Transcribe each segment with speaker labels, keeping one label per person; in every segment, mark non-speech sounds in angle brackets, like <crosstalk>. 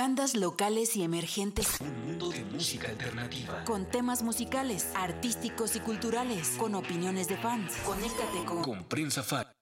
Speaker 1: Bandas locales y emergentes
Speaker 2: Un mundo de música alternativa.
Speaker 1: con temas musicales, artísticos y culturales, con opiniones de fans. Conéctate con
Speaker 2: Con prensa fa.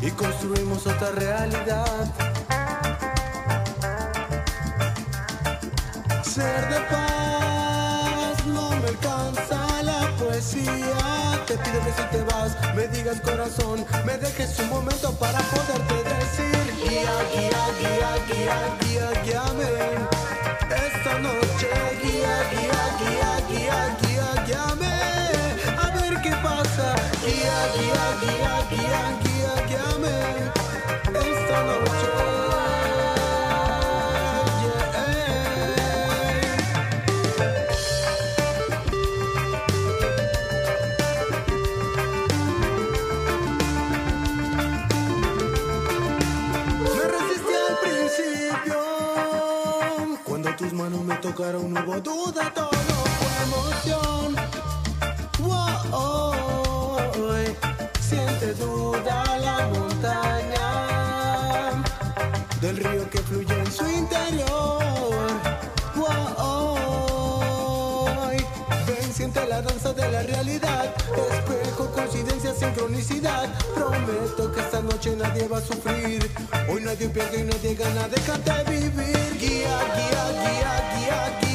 Speaker 3: Y construimos otra realidad. Ser de paz no me alcanza la poesía. Te pido que si te vas me digas corazón, me dejes un momento para poderte decir guía, guía, guía, guía, guía, guíame. Esta noche guía, guía, guía, guía, guía, guíame. A ver qué pasa. Tocaron, hubo duda, todo fue emoción. Siente duda la montaña del río que fluye en su interior. Wow, ven, siente la danza de la realidad. Espejo, coincidencia, sincronicidad. Prometo que esta noche nadie va a sufrir. Hoy nadie pierde y nadie gana. Déjate vivir. Guía, guía, guía, guía, guía,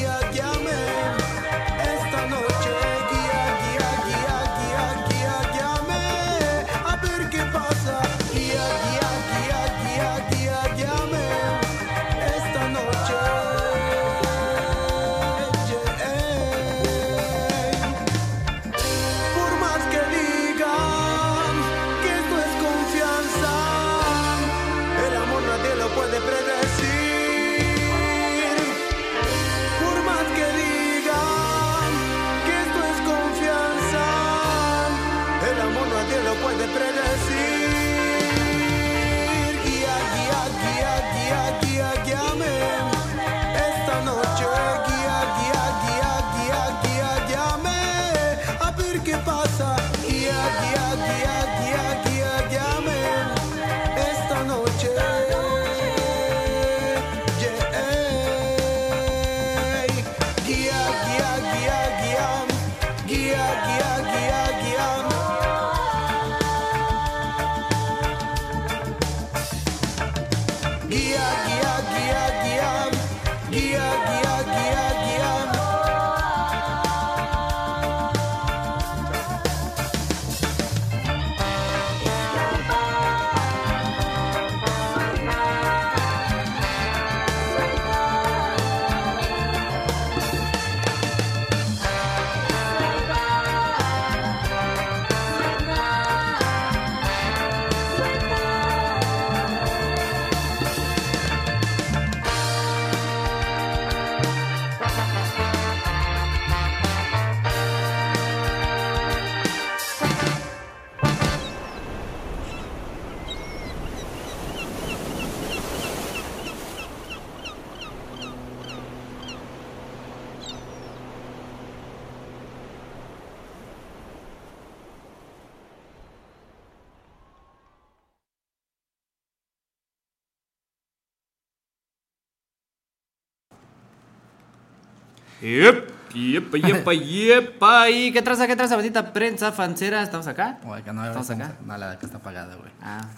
Speaker 4: Yep, yepa, yepa, yepa. ¿Y qué traza, qué traza, bandita prensa fancera? ¿Estamos acá?
Speaker 5: O acá no,
Speaker 4: ¿Estamos acá?
Speaker 5: No, la de acá está apagada, güey.
Speaker 4: Ah,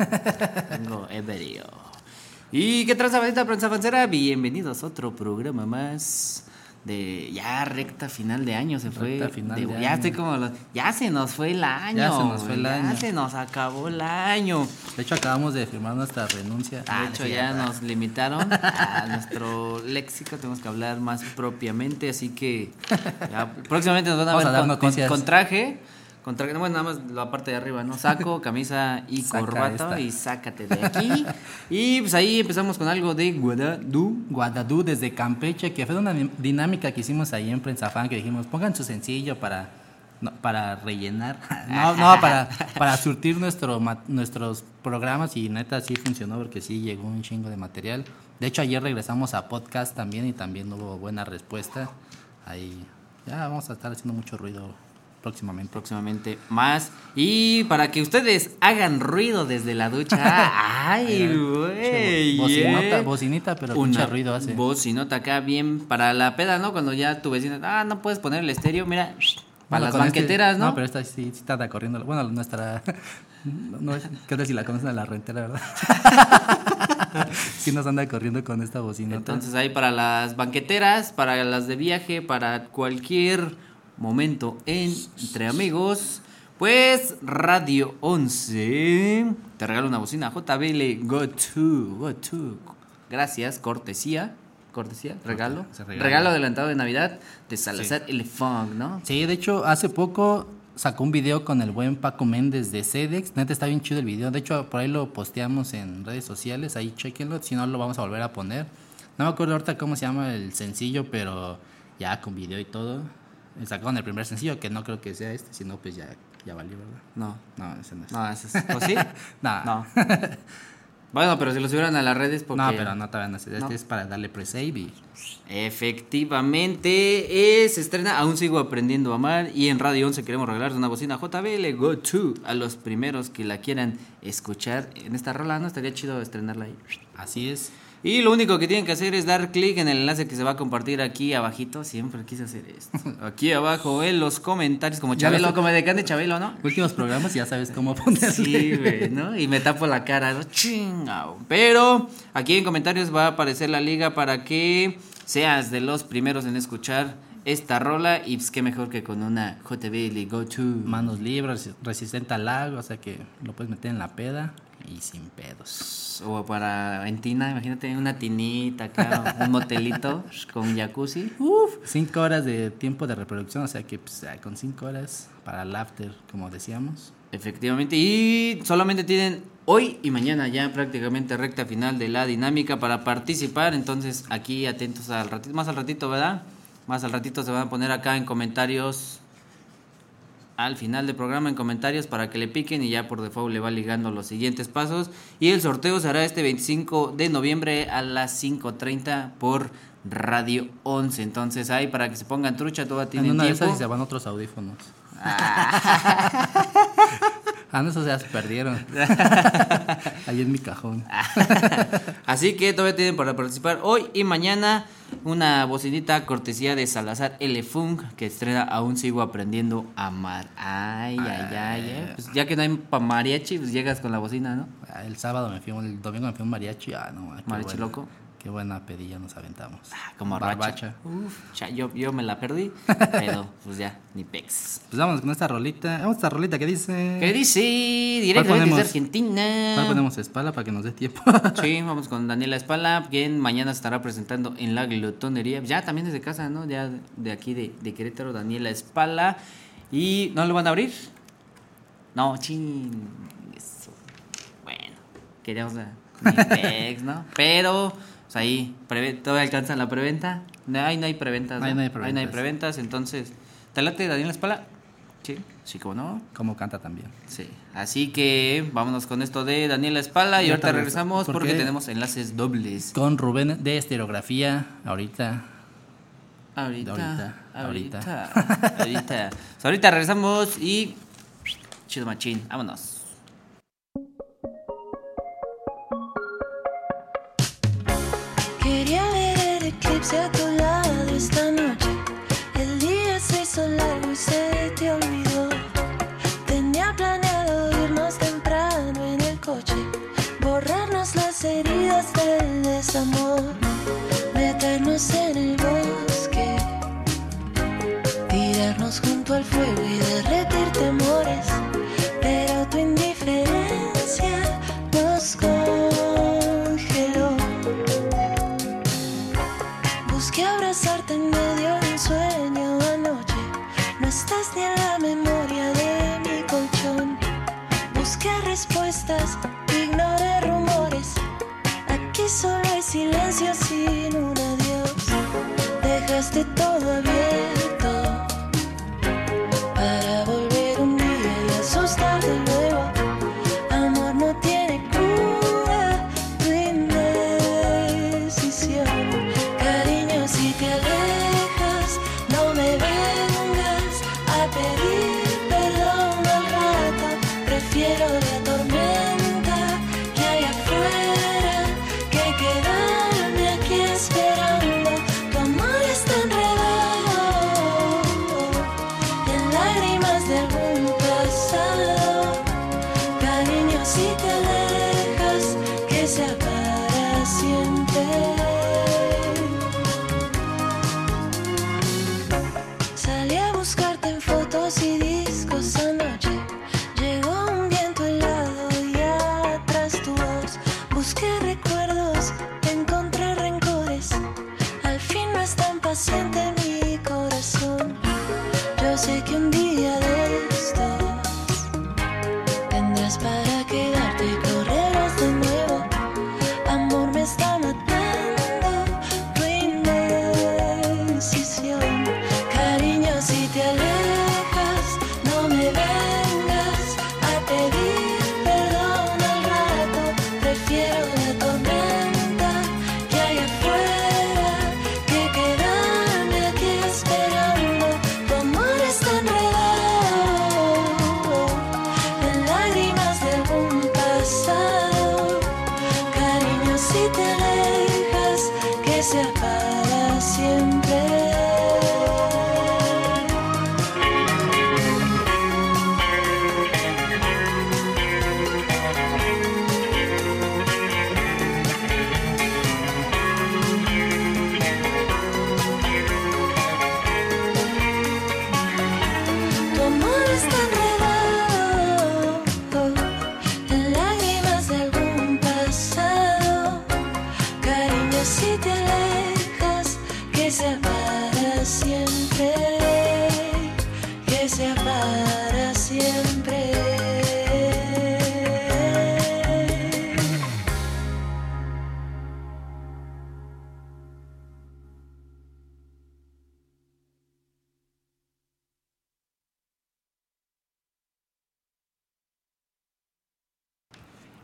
Speaker 4: tengo Everio. ¿Y qué traza, bandita prensa fancera? Bienvenidos a otro programa más de ya recta final de año se fue.
Speaker 5: Recta final de
Speaker 4: ya
Speaker 5: año.
Speaker 4: estoy como los- ya se nos fue el año.
Speaker 5: Ya se nos fue el
Speaker 4: ya
Speaker 5: año.
Speaker 4: se nos acabó el año.
Speaker 5: De hecho, acabamos de firmar nuestra renuncia. Ah,
Speaker 4: De hecho, ya nos limitaron a <laughs> nuestro léxico, tenemos que hablar más propiamente, así que ya <laughs> próximamente nos van a
Speaker 5: Vamos
Speaker 4: ver
Speaker 5: a dar
Speaker 4: con, con traje, no, bueno, nada más la parte de arriba, ¿no? Saco, <laughs> camisa y
Speaker 5: Saca
Speaker 4: corbata
Speaker 5: esta.
Speaker 4: y sácate de aquí. y pues ahí empezamos con algo de Guadalú.
Speaker 5: Guadadú desde Campeche, que fue una di- dinámica que hicimos ahí en Prensa Fan, que dijimos, pongan su sencillo para, no, para rellenar, <laughs> no, no, para, para surtir nuestro, ma- nuestros programas y neta sí funcionó porque sí llegó un chingo de material. De hecho, ayer regresamos a podcast también y también hubo buena respuesta. Ahí ya vamos a estar haciendo mucho ruido próximamente.
Speaker 4: Próximamente más. Y para que ustedes hagan ruido desde la ducha. <laughs> ¡Ay, güey!
Speaker 5: Bocinota, bocinita, pero mucho ruido hace.
Speaker 4: Bocinota acá bien para la peda, ¿no? Cuando ya tu vecina, ah, no puedes poner el estéreo, mira, para
Speaker 5: Bueno,
Speaker 4: las
Speaker 5: este-
Speaker 4: banqueteras, ¿no?
Speaker 5: No, pero esta sí, sí está corriendo. Bueno, nuestra. <laughs> No, ¿Qué tal si la conocen a la rentera, verdad? <laughs> sí nos anda corriendo con esta bocina.
Speaker 4: Entonces ahí para las banqueteras, para las de viaje, para cualquier momento entre amigos, pues Radio 11 te regala una bocina JBL Go To, Go To. Gracias, cortesía, cortesía, regalo,
Speaker 5: se regala.
Speaker 4: regalo adelantado de Navidad de Salazar El Funk, ¿no?
Speaker 5: Sí, de hecho, hace poco sacó un video con el buen Paco Méndez de Cedex. Neta, está bien chido el video. De hecho, por ahí lo posteamos en redes sociales. Ahí chequenlo. Si no, lo vamos a volver a poner. No me acuerdo ahorita cómo se llama el sencillo, pero ya con video y todo. Sacaron el primer sencillo, que no creo que sea este, sino pues ya, ya valió, ¿verdad?
Speaker 4: No,
Speaker 5: No, ese no es.
Speaker 4: no, ese es, ¿o sí? <laughs>
Speaker 5: Nah.
Speaker 4: No. Bueno, pero si lo subieran a las redes porque...
Speaker 5: No, pero no te van a hacer. Este
Speaker 4: No.
Speaker 5: es para darle pre-save y.
Speaker 4: Efectivamente, eh, se estrena Aún sigo aprendiendo a amar y en Radio 11 queremos regalar una bocina JBL Go To a los primeros que la quieran escuchar en esta rola, ¿no? Estaría chido estrenarla ahí.
Speaker 5: Así es.
Speaker 4: Y lo único que tienen que hacer es dar clic en el enlace que se va a compartir aquí abajito. Siempre quise hacer esto. <laughs> Aquí abajo en los comentarios, como Chabelo, como de Cande Chabelo, ¿no?
Speaker 5: Últimos programas ya sabes cómo ponerle.
Speaker 4: Sí, güey, ¿no? Y me tapo la cara, ¿no? Chingao. Pero aquí en comentarios va a aparecer la liga para que seas de los primeros en escuchar esta rola. Y pues qué mejor que con una JBL Go To.
Speaker 5: Manos libres, resistente al agua, o sea que lo puedes meter en la peda y sin pedos.
Speaker 4: O para en tina, imagínate una tinita acá, un motelito con jacuzzi. Uf.
Speaker 5: Cinco horas de tiempo de reproducción, o sea que pues, ya con cinco horas para el after, como decíamos.
Speaker 4: Efectivamente, y solamente tienen hoy y mañana ya prácticamente recta final de la dinámica para participar, entonces aquí atentos al ratito, más al ratito, ¿verdad? Más al ratito se van a poner acá en comentarios al final del programa en comentarios para que le piquen y ya por default le va ligando los siguientes pasos y el sorteo se hará este 25 de noviembre a las 5.30 por Radio 11, entonces ahí para que se pongan trucha, todavía
Speaker 5: En
Speaker 4: tienen
Speaker 5: una de
Speaker 4: tiempo.
Speaker 5: esas y se van otros audífonos. Ah, <laughs> no, esos ya se perdieron. <laughs> Ahí en mi cajón. <laughs>
Speaker 4: Así que todavía tienen para participar hoy y mañana una bocinita cortesía de Salazar L. Funk que estrena Aún sigo aprendiendo a amar. Ay, ay, ay, eh. Pues ya que no hay pa mariachi, pues llegas con la bocina, ¿no?
Speaker 5: Ah, El sábado me fui, el domingo me fui un mariachi. Ah, no,
Speaker 4: Mariachi loco.
Speaker 5: Qué buena pedilla nos aventamos.
Speaker 4: Ah, Como
Speaker 5: Barbacha.
Speaker 4: Uf, ya, yo, yo me la perdí, <laughs> pero pues ya, ni pex.
Speaker 5: Pues vámonos con esta rolita. Vamos a esta rolita que dice.
Speaker 4: ¿Qué dice? Directamente desde Argentina.
Speaker 5: ¿Cuál ponemos espalda para que nos dé tiempo? <laughs>
Speaker 4: Sí, vamos con Daniela Espala, quien mañana estará presentando en la glotonería. Ya también desde casa, ¿no? Ya de aquí de, de Querétaro, Daniela Espala. ¿Y no lo van a abrir? No, ching. Eso. Bueno, queríamos ni <laughs> pex, ¿no? Pero, pues ahí, todavía alcanzan la preventa. No, ahí no hay preventas. ¿no?
Speaker 5: Ahí no hay
Speaker 4: Ahí no hay
Speaker 5: preventas.
Speaker 4: preventas, entonces. ¿Te late Daniela Espala? Sí, sí, como no.
Speaker 5: Como canta también.
Speaker 4: Sí, así que vámonos con esto de Daniela Espala y ahorita regresamos
Speaker 5: ¿por
Speaker 4: porque tenemos enlaces dobles.
Speaker 5: Con Rubén de Estereografía, ahorita.
Speaker 4: Ahorita,
Speaker 5: Ahorita,
Speaker 4: ahorita, <laughs> ahorita. Ahorita regresamos y chido machín, vámonos.
Speaker 6: Quería ver el eclipse a tu lado esta noche. El día se hizo largo y se te olvidó. Tenía planeado irnos temprano en el coche, borrarnos las heridas del desamor, meternos en el bosque, tirarnos junto al fuego y derretir. Sueño anoche, no estás ni en la memoria de mi colchón. Busqué respuestas, ignoré rumores. Aquí solo hay silencio sin un adiós. Dejaste todo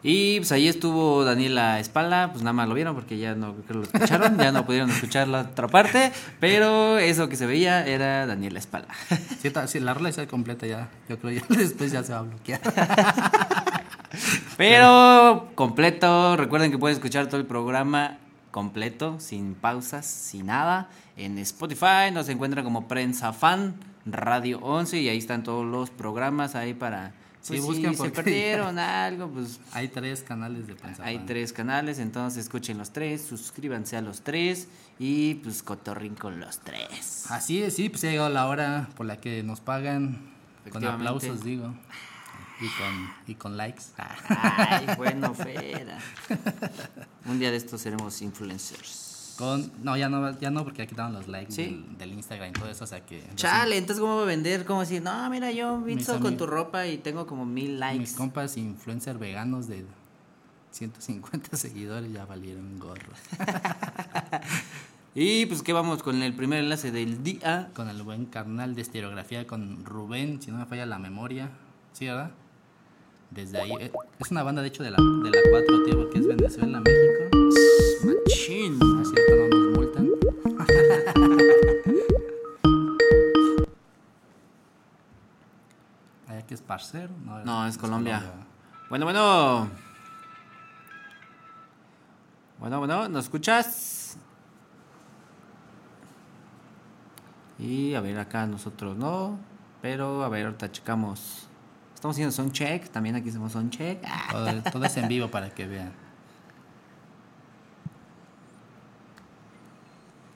Speaker 6: Y
Speaker 4: pues ahí estuvo Daniela Espalda, pues nada más lo vieron porque ya no creo que lo escucharon, ya no pudieron escuchar la otra parte, pero eso que se veía era Daniela Espalda.
Speaker 5: Sí, sí, la rola está completa ya. Yo creo ya <laughs> después ya se va a bloquear.
Speaker 4: Pero completo, recuerden que pueden escuchar todo el programa completo, sin pausas, sin nada. En Spotify nos encuentran como Prensa Fan, Radio 11 y ahí están todos los programas ahí para...
Speaker 5: Sí,
Speaker 4: si se
Speaker 5: porque-
Speaker 4: perdieron algo, pues <laughs>
Speaker 5: Hay tres canales de prensa.
Speaker 4: hay tres canales, entonces escuchen los tres, suscríbanse a los tres y pues cotorrín con los tres.
Speaker 5: Así es, sí, pues ha llegado la hora por la que nos pagan. Con aplausos, digo. Y con, y con likes.
Speaker 4: Ay, bueno, <laughs> fera. Un día de estos seremos influencers.
Speaker 5: Con, no, ya no, ya no, porque ya quitaron los likes
Speaker 4: ¿Sí?
Speaker 5: del, del Instagram y todo eso, o sea que...
Speaker 4: Chale, entonces ¿cómo voy a vender? ¿Cómo decir? No, mira, yo visto con
Speaker 5: amigos-
Speaker 4: tu ropa y tengo como mil likes.
Speaker 5: Mis compas influencer veganos de 150 <laughs> seguidores ya valieron gorro. <laughs>
Speaker 4: Y pues que vamos con el primer enlace del día.
Speaker 5: Con el buen carnal de estereografía con Rubén, si no me falla la memoria. ¿Sí, verdad? Desde ahí. eh, Es una banda, de hecho, de la, de la 4T, porque es Venezuela, México.
Speaker 4: Machín.
Speaker 5: Ah, cierto, no nos multan. ¿Allá que es parcero? No,
Speaker 4: No, es Colombia. Bueno, bueno. Bueno, bueno, ¿nos escuchas? Y a ver, acá nosotros no. Pero a ver, ahorita checamos. Estamos haciendo sound check. También aquí hacemos sound check.
Speaker 5: Todo, todo es en vivo para que vean.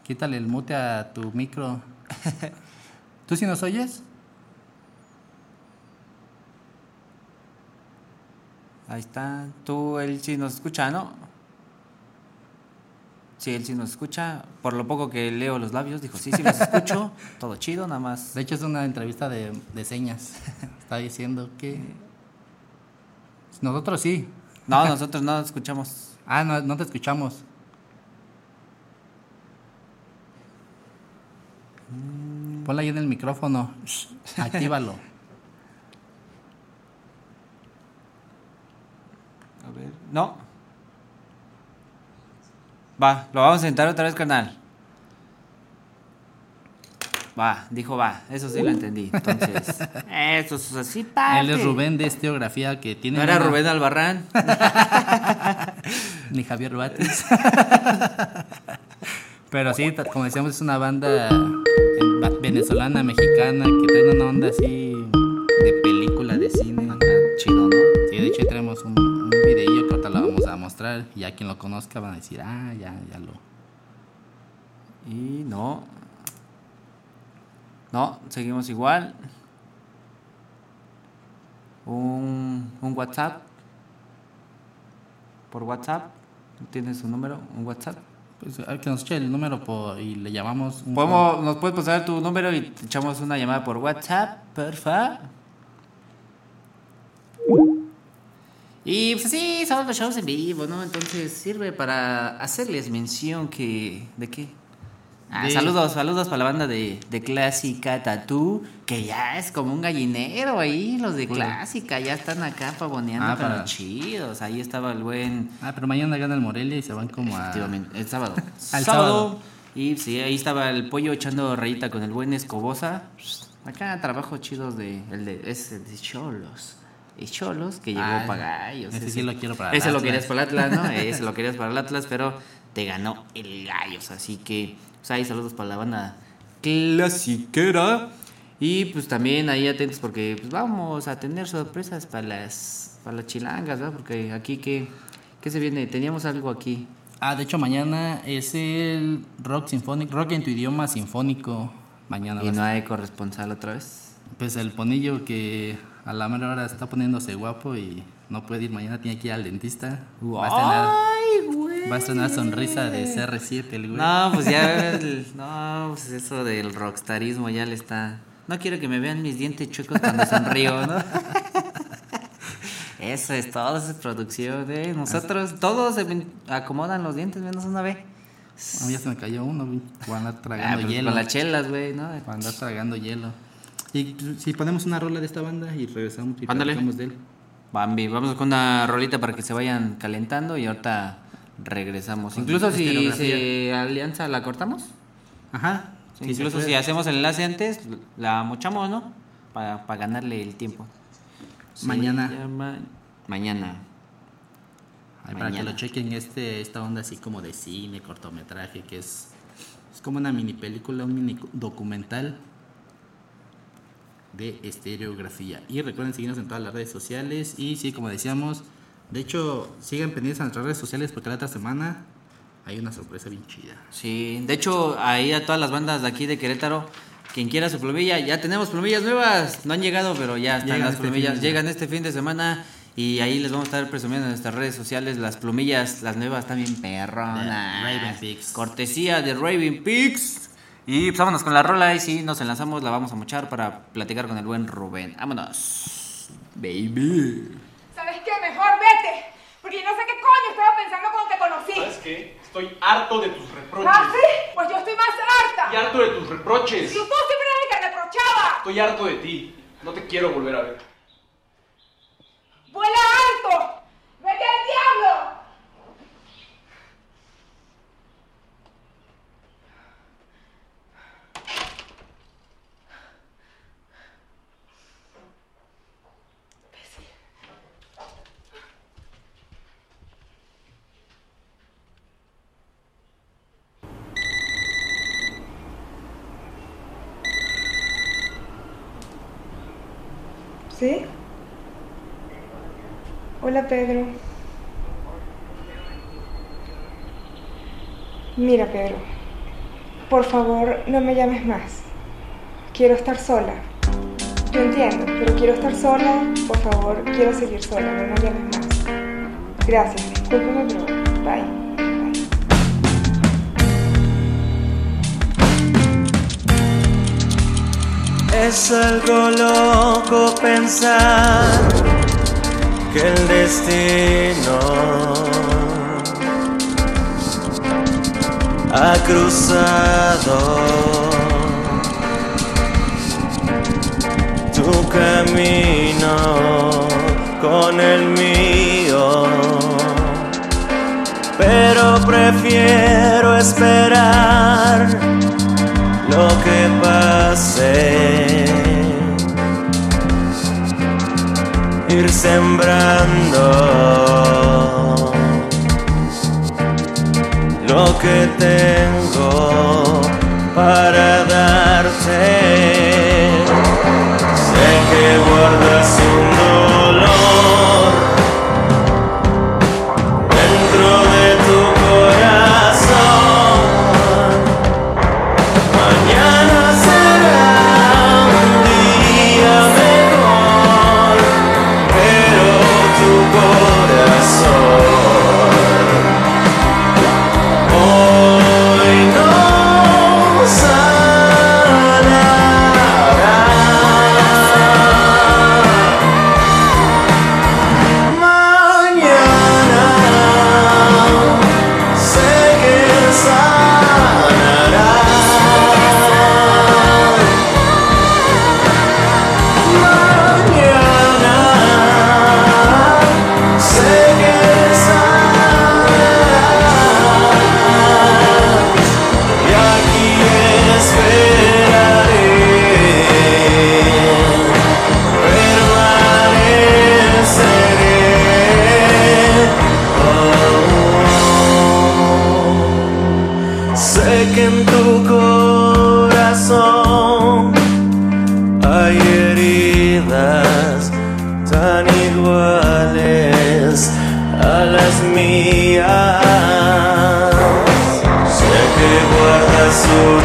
Speaker 5: Quítale el mute a tu micro. <laughs> ¿Tú sí nos oyes?
Speaker 4: Ahí está. Tú, él sí nos escucha, ¿no? Sí, él sí nos escucha. Por lo poco que leo los labios, dijo, sí, sí los escucho. <laughs> Todo chido, nada más.
Speaker 5: De hecho, es una entrevista de, de señas. <laughs> Está diciendo que. Nosotros sí.
Speaker 4: No, nosotros no escuchamos.
Speaker 5: Ah, no, no te escuchamos. Ponla ahí en el micrófono. Shh, Actívalo.
Speaker 4: A ver. No. Va, lo vamos a intentar otra vez, carnal. Va, dijo va. Eso sí lo entendí. Entonces, <laughs> eso es así, parte.
Speaker 5: Él es Rubén de Esteografía que tiene.
Speaker 4: No era
Speaker 5: una-
Speaker 4: Rubén Albarrán. <laughs> <laughs>
Speaker 5: Ni Javier Bates. Pero sí, como decíamos, es una banda va- venezolana, mexicana, que trae una onda así de película, de cine.
Speaker 4: Acá, chido, ¿no?
Speaker 5: Sí, de hecho tenemos un, un videillo que ahorita lo vamos a mostrar. Y ya quien lo conozca van a decir, ah, ya, ya lo.
Speaker 4: Y no. No, seguimos igual. Un, un WhatsApp. Por WhatsApp. ¿Tienes su número? ¿Un WhatsApp?
Speaker 5: Pues que nos eche el número por- y le llamamos. un-
Speaker 4: ¿Podemos, ¿Nos puedes pasar tu número y te echamos una llamada por WhatsApp, porfa? Y pues sí, son los shows en vivo, ¿no? Entonces sirve para hacerles mención que... ¿De qué? Ah,
Speaker 5: De-
Speaker 4: saludos, saludos para la banda de, de Clásica Tatú, que ya es como un gallinero ahí, los de Clásica, ya están acá pavoneando
Speaker 5: Ah,
Speaker 4: los chidos. Ahí estaba el buen...
Speaker 5: Ah, pero mañana gana el Morelia y se van como a.
Speaker 4: Efectivamente, el sábado. <laughs>
Speaker 5: Al
Speaker 4: sábado.
Speaker 5: sábado.
Speaker 4: Y sí, ahí estaba el pollo echando rayita con el buen Escobosa. Acá trabajo chidos de el de ese de Cholos. Y Cholos que llegó
Speaker 5: Ah,
Speaker 4: para Gallos.
Speaker 5: ese sí lo quiero para el
Speaker 4: Ese lo querías para el Atlas, ¿no? <laughs> ese lo querías para el Atlas, pero te ganó el Gallos, así que pues ahí saludos para la banda clasiquera. Y pues también ahí atentos porque pues vamos a tener sorpresas para las para las chilangas, ¿verdad? Porque aquí que ¿qué se viene? Teníamos algo aquí.
Speaker 5: Ah, de hecho, mañana es el rock sinfónico, rock en tu idioma sinfónico. Mañana va
Speaker 4: Y no hay corresponsal otra vez.
Speaker 5: Pues el ponillo que a la mera hora está poniéndose guapo y no puede ir mañana, tiene que ir al dentista. Va a estrenar,
Speaker 4: ¡Ay, güey!
Speaker 5: va a estrenar sonrisa de CR7 el güey.
Speaker 4: No, pues ya, el- <laughs> no, pues eso del rockstarismo ya le está. No quiero que me vean mis dientes chuecos cuando sonrío, ¿no? <laughs> Eso es todo, esa es producción, ¿eh? Nosotros, todos se acomodan los dientes menos una vez.
Speaker 5: A mí ya se me cayó uno, güey. Andar
Speaker 4: Ah,
Speaker 5: tragando
Speaker 4: pues
Speaker 5: hielo.
Speaker 4: con las chelas, güey, ¿no?
Speaker 5: A andar tragando hielo. Y si ponemos una rola de esta banda y regresamos y
Speaker 4: Ándale.
Speaker 5: de él.
Speaker 4: Bambi, vamos con una rolita para que se vayan calentando y ahorita regresamos.
Speaker 5: Con
Speaker 4: Incluso si se alianza, ¿la cortamos?
Speaker 5: Ajá. sí,
Speaker 4: Incluso si hacemos el enlace antes, la mochamos, ¿no? Para, para ganarle el tiempo.
Speaker 5: Mañana.
Speaker 4: llama- Mañana.
Speaker 5: Ay, para que
Speaker 4: Mañana.
Speaker 5: lo chequen este, esta onda así como de cine, cortometraje, que es, es como una mini película, un mini documental de estereografía. Y recuerden seguirnos en todas las redes sociales. Y sí, como decíamos, de hecho, sigan pendientes a nuestras redes sociales porque la otra semana hay una sorpresa bien chida.
Speaker 4: Sí, de hecho, ahí a todas las bandas de aquí de Querétaro, quien quiera su plumilla, ya tenemos plumillas nuevas. No han llegado, pero ya están
Speaker 5: Llegan
Speaker 4: las
Speaker 5: este
Speaker 4: plumillas.
Speaker 5: fin
Speaker 4: Llegan este fin de semana y ahí les vamos a estar presumiendo en nuestras redes sociales las plumillas, las nuevas también perronas.
Speaker 5: Raven Pix.
Speaker 4: Cortesía de Raven Pix. Y pues vámonos con la rola y si nos enlazamos la vamos a mochar para platicar con el buen Rubén. Vámonos. Baby.
Speaker 7: ¿Sabes qué? Mejor vete. Porque no sé qué coño estaba pensando cuando te conocí.
Speaker 8: ¿Sabes qué? Estoy harto de tus reproches.
Speaker 7: ¿Ah, sí? Pues yo estoy más harta.
Speaker 8: Y harto de tus reproches.
Speaker 7: Si tú siempre eres el que reprochaba.
Speaker 8: Estoy harto de ti. No te quiero volver a ver.
Speaker 7: ¡Vuela alto! ¡Vete al diablo! ¿Sí? Hola Pedro. Mira Pedro, Por favor, no me llames más. Quiero estar sola. Yo entiendo, pero quiero estar sola. Por favor, quiero seguir sola. No me llames más. Gracias. Discúlpame, pero bye.
Speaker 9: Es algo loco pensar que el destino ha cruzado tu camino con el mío, pero prefiero esperar lo que pase. Ir sembrando lo que tengo para darte. Sé que guardas un dolor Sé que en tu corazón hay heridas tan iguales a las mías. Sé que guardas un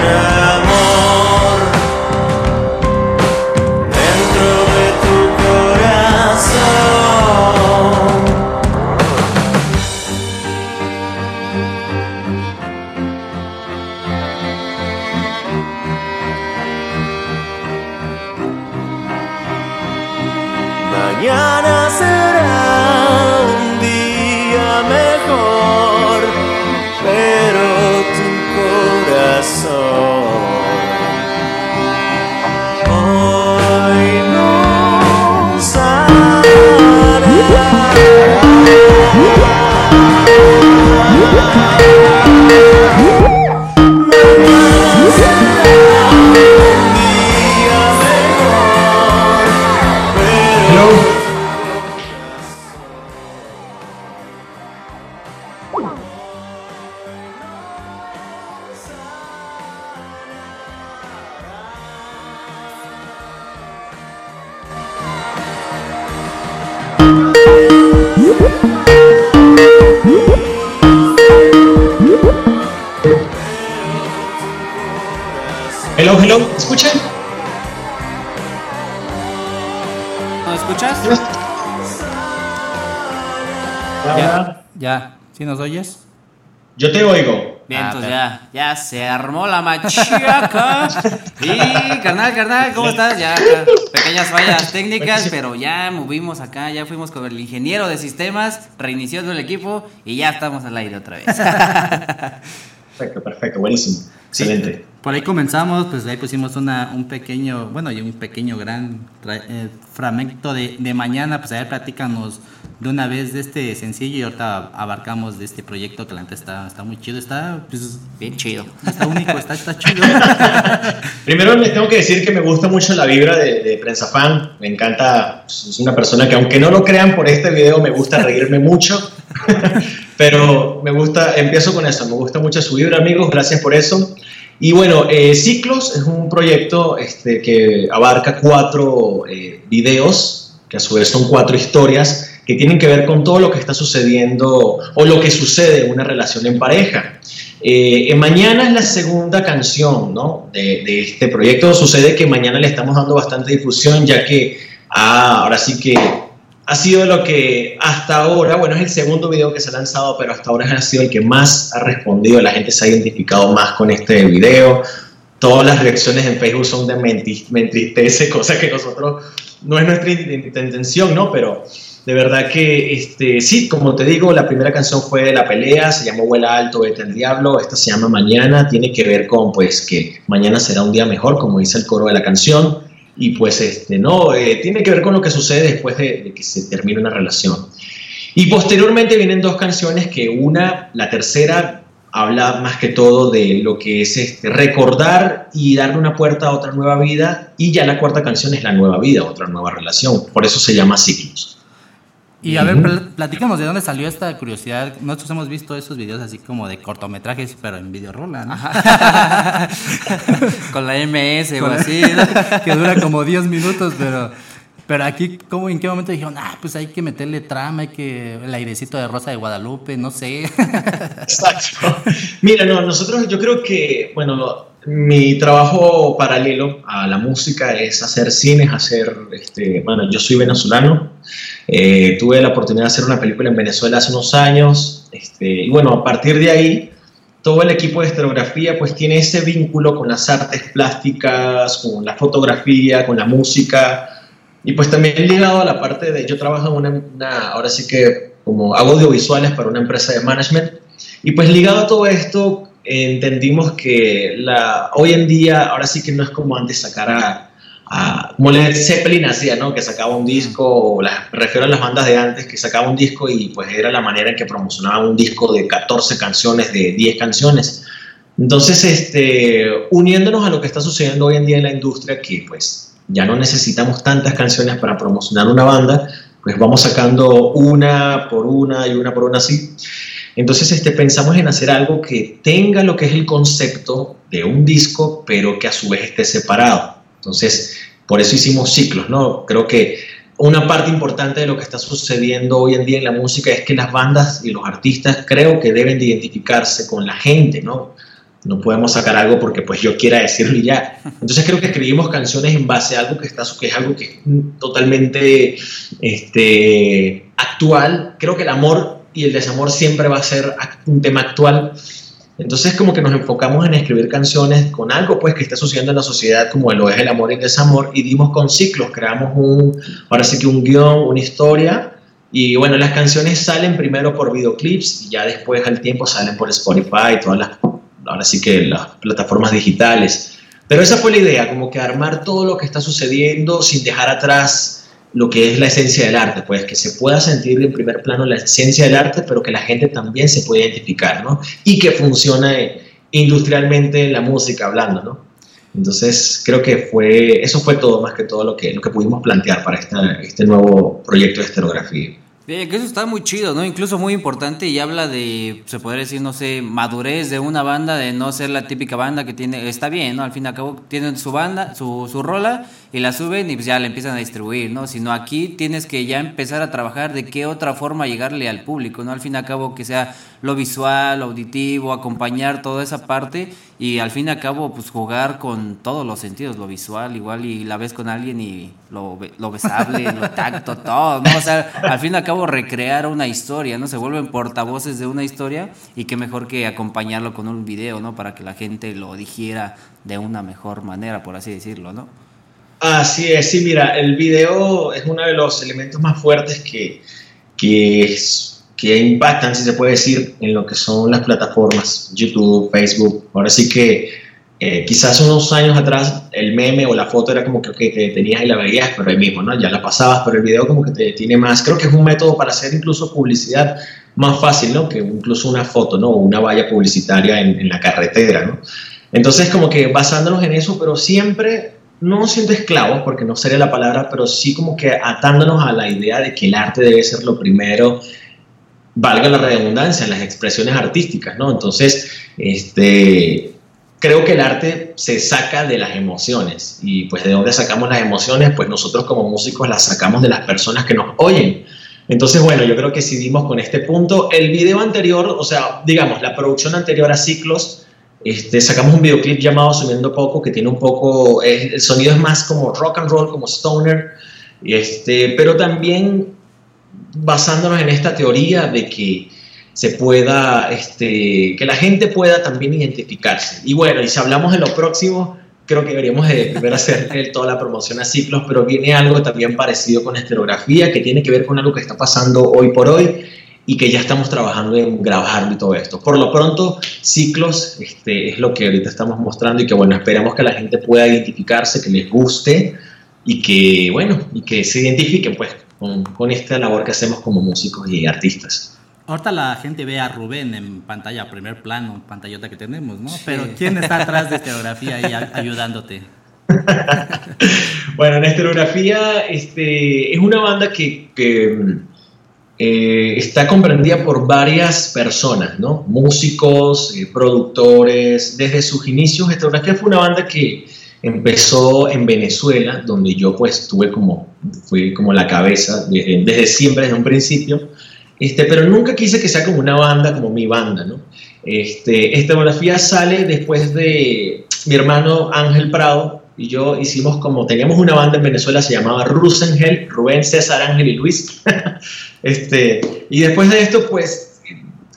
Speaker 9: pero-
Speaker 5: ya, ya
Speaker 4: se armó la machaca. Y carnal, carnal, ¿cómo estás? Ya, acá, pequeñas fallas técnicas, pero ya movimos acá, ya fuimos con el ingeniero de sistemas, reinició el equipo y ya estamos al aire otra vez.
Speaker 10: Perfecto, perfecto, buenísimo. Excelente.
Speaker 5: Por ahí comenzamos, pues ahí pusimos una, un pequeño, bueno, y un pequeño gran eh, fragmento de, de mañana, pues a ver, platícanos de una vez de este sencillo y ahorita abarcamos de este proyecto que la neta está, está muy chido, está pues,
Speaker 4: Bien chido.
Speaker 5: está único, está, está <laughs> chido.
Speaker 10: Primero les tengo que decir que me gusta mucho la vibra de, de Prensa Fan. Me encanta, pues, es una persona que aunque no lo crean por este video, me gusta reírme mucho. <laughs> Pero me gusta, empiezo con eso, me gusta mucho su vibra, amigos, gracias por eso. Y bueno, eh, Ciclos es un proyecto este, que abarca cuatro eh, videos, que a su vez son cuatro historias, que tienen que ver con todo lo que está sucediendo o lo que sucede en una relación en pareja. Eh, mañana es la segunda canción ¿no? de, este proyecto. Sucede que mañana le estamos dando bastante difusión ya que ah, ahora sí que ha sido lo que hasta ahora, bueno, es el segundo video que se ha lanzado, pero hasta ahora ha sido el que más ha respondido. La gente se ha identificado más con este video. Todas las reacciones en Facebook son de me entristece, <laughs> cosa que nosotros no es nuestra intención, ¿no? Pero de verdad que, este, sí, como te digo, la primera canción fue La Pelea, se llamó Vuela Alto, Vete al Diablo, esta se llama Mañana, tiene que ver con, pues, que mañana será un día mejor, como dice el coro de la canción, y pues, este, no, eh, tiene que ver con lo que sucede después de, que se termine una relación. Y posteriormente vienen dos canciones que una, la tercera, habla más que todo de lo que es este, recordar y darle una puerta a otra nueva vida y ya la cuarta canción es la nueva vida, otra nueva relación. Por eso se llama Ciclos.
Speaker 5: Y a ver, pl platícanos de dónde salió esta curiosidad. Nosotros hemos visto esos videos así como de cortometrajes, pero en videorola, ¿no? <laughs>
Speaker 4: Con la MS o así, <laughs>
Speaker 5: ¿no? que dura como 10 minutos, pero pero aquí, ¿cómo, ¿en qué momento dijeron, ah, pues hay que meterle trama, hay que el airecito de Rosa de Guadalupe, no sé?
Speaker 10: Exacto. Mira, no, nosotros, yo creo que, bueno, mi trabajo paralelo a la música es hacer cines, hacer, este, bueno, yo soy venezolano, eh, tuve la oportunidad de hacer una película en Venezuela hace unos años, este, y bueno, a partir de ahí, todo el equipo de estereografía pues tiene ese vínculo con las artes plásticas, con la fotografía, con la música, y pues también ligado a la parte de, yo trabajo en una, ahora sí que como hago audiovisuales para una empresa de management, y pues ligado a todo esto, entendimos que la, hoy en día, ahora sí que no es como antes sacar a, a como Zeppelin hacía, ¿no? Que sacaba un disco, o refiero a las bandas de antes, que sacaba un disco y pues era la manera en que promocionaban un disco de 14 canciones, de 10 canciones. Entonces, este, uniéndonos a lo que está sucediendo hoy en día en la industria, que pues ya no necesitamos tantas canciones para promocionar una banda, pues vamos sacando una por una y una por una así. Entonces este, pensamos en hacer algo que tenga lo que es el concepto de un disco, pero que a su vez esté separado. Entonces, por eso hicimos ciclos, ¿no? Creo que una parte importante de lo que está sucediendo hoy en día en la música es que las bandas y los artistas creo que deben de identificarse con la gente, ¿no? no podemos sacar algo porque pues yo quiera decirlo y ya. Entonces creo que escribimos canciones en base a algo que, está, que es algo que es totalmente este, actual. Creo que el amor y el desamor siempre va a ser un tema actual. Entonces como que nos enfocamos en escribir canciones con algo pues que está sucediendo en la sociedad como lo es el amor y el desamor y dimos con ciclos, creamos un, ahora sí que un guion, una historia y bueno, las canciones salen primero por videoclips y ya después al tiempo salen por Spotify todas las ahora sí que las plataformas digitales. Pero esa fue la idea, como que armar todo lo que está sucediendo sin dejar atrás lo que es la esencia del arte, pues que se pueda sentir en primer plano la esencia del arte, pero que la gente también se pueda identificar, ¿no? Y que funcione industrialmente la música hablando, ¿no? Entonces creo que fue, eso fue todo más que todo lo que, lo que pudimos plantear para esta, este nuevo proyecto de estereografía.
Speaker 4: Bien, que eso está muy chido, ¿no? Incluso muy importante y habla de, se podría decir, no sé, madurez de una banda, de no ser la típica banda que tiene, está bien, ¿no? Al fin y al cabo tienen su banda, su, su rola y la suben y pues ya la empiezan a distribuir, ¿no? Sino aquí tienes que ya empezar a trabajar de qué otra forma llegarle al público, ¿no? Al fin y al cabo que sea lo visual, lo auditivo, acompañar toda esa parte y al fin y al cabo pues jugar con todos los sentidos, lo visual igual y la ves con alguien y lo, lo besable, lo tacto, todo, ¿no? O sea, al fin y al cabo recrear una historia, ¿no? Se vuelven portavoces de una historia y qué mejor que acompañarlo con un video, ¿no? Para que la gente lo digiera de una mejor manera, por así decirlo, ¿no?
Speaker 10: Así es, sí, mira, el video es uno de los elementos más fuertes que, que, que impactan, si se puede decir, en lo que son las plataformas, YouTube, Facebook. Ahora sí que eh, quizás unos años atrás el meme o la foto era como que te tenías y la veías, pero ahí mismo, ¿no? Ya la pasabas, pero el video como que te tiene más. Creo que es un método para hacer incluso publicidad más fácil, ¿no? Que incluso una foto, ¿no? O una valla publicitaria en, en la carretera, ¿no? Entonces como que basándonos en eso, pero siempre no siendo esclavos, porque no sería la palabra, pero sí como que atándonos a la idea de que el arte debe ser lo primero, valga la redundancia, en las expresiones artísticas, ¿no? Entonces, este, creo que el arte se saca de las emociones y pues de dónde sacamos las emociones, pues nosotros como músicos las sacamos de las personas que nos oyen. Entonces, bueno, yo creo que seguimos con este punto. El video anterior, o sea, digamos, la producción anterior a Ciclos, este, sacamos un videoclip llamado Subiendo Poco, que tiene un poco, eh, el sonido es más como rock and roll, como stoner, este, pero también basándonos en esta teoría de que se pueda, este, que la gente pueda también identificarse. Y bueno, y si hablamos de lo próximo, creo que deberíamos de primero hacer <laughs> toda la promoción a ciclos, pero viene algo también parecido con estereografía, que tiene que ver con algo que está pasando hoy por hoy y que ya estamos trabajando en grabarlo y todo esto. Por lo pronto, ciclos este, es lo que ahorita estamos mostrando y que bueno, esperamos que la gente pueda identificarse, que les guste y que bueno, y que se identifiquen pues con, con esta labor que hacemos como músicos y artistas.
Speaker 5: Ahorita la gente ve a Rubén en pantalla, primer plano, pantallota que tenemos, ¿no? Pero ¿quién está atrás de estereografía y ayudándote? <laughs>
Speaker 10: Bueno, en Estereografía este, es una banda que, que, eh, está comprendida por varias personas, ¿no? Músicos, eh, productores. Desde sus inicios, Estereografía fue una banda que empezó en Venezuela, donde yo pues tuve como, fui como la cabeza desde, desde siempre, desde un principio. Este, pero nunca quise que sea como una banda, como mi banda, ¿no? Este, Estereografía sale después de mi hermano Ángel Prado y yo hicimos como, teníamos una banda en Venezuela, se llamaba Rusengel, Rubén, César, Ángel y Luis. <laughs> este, y después de esto, pues,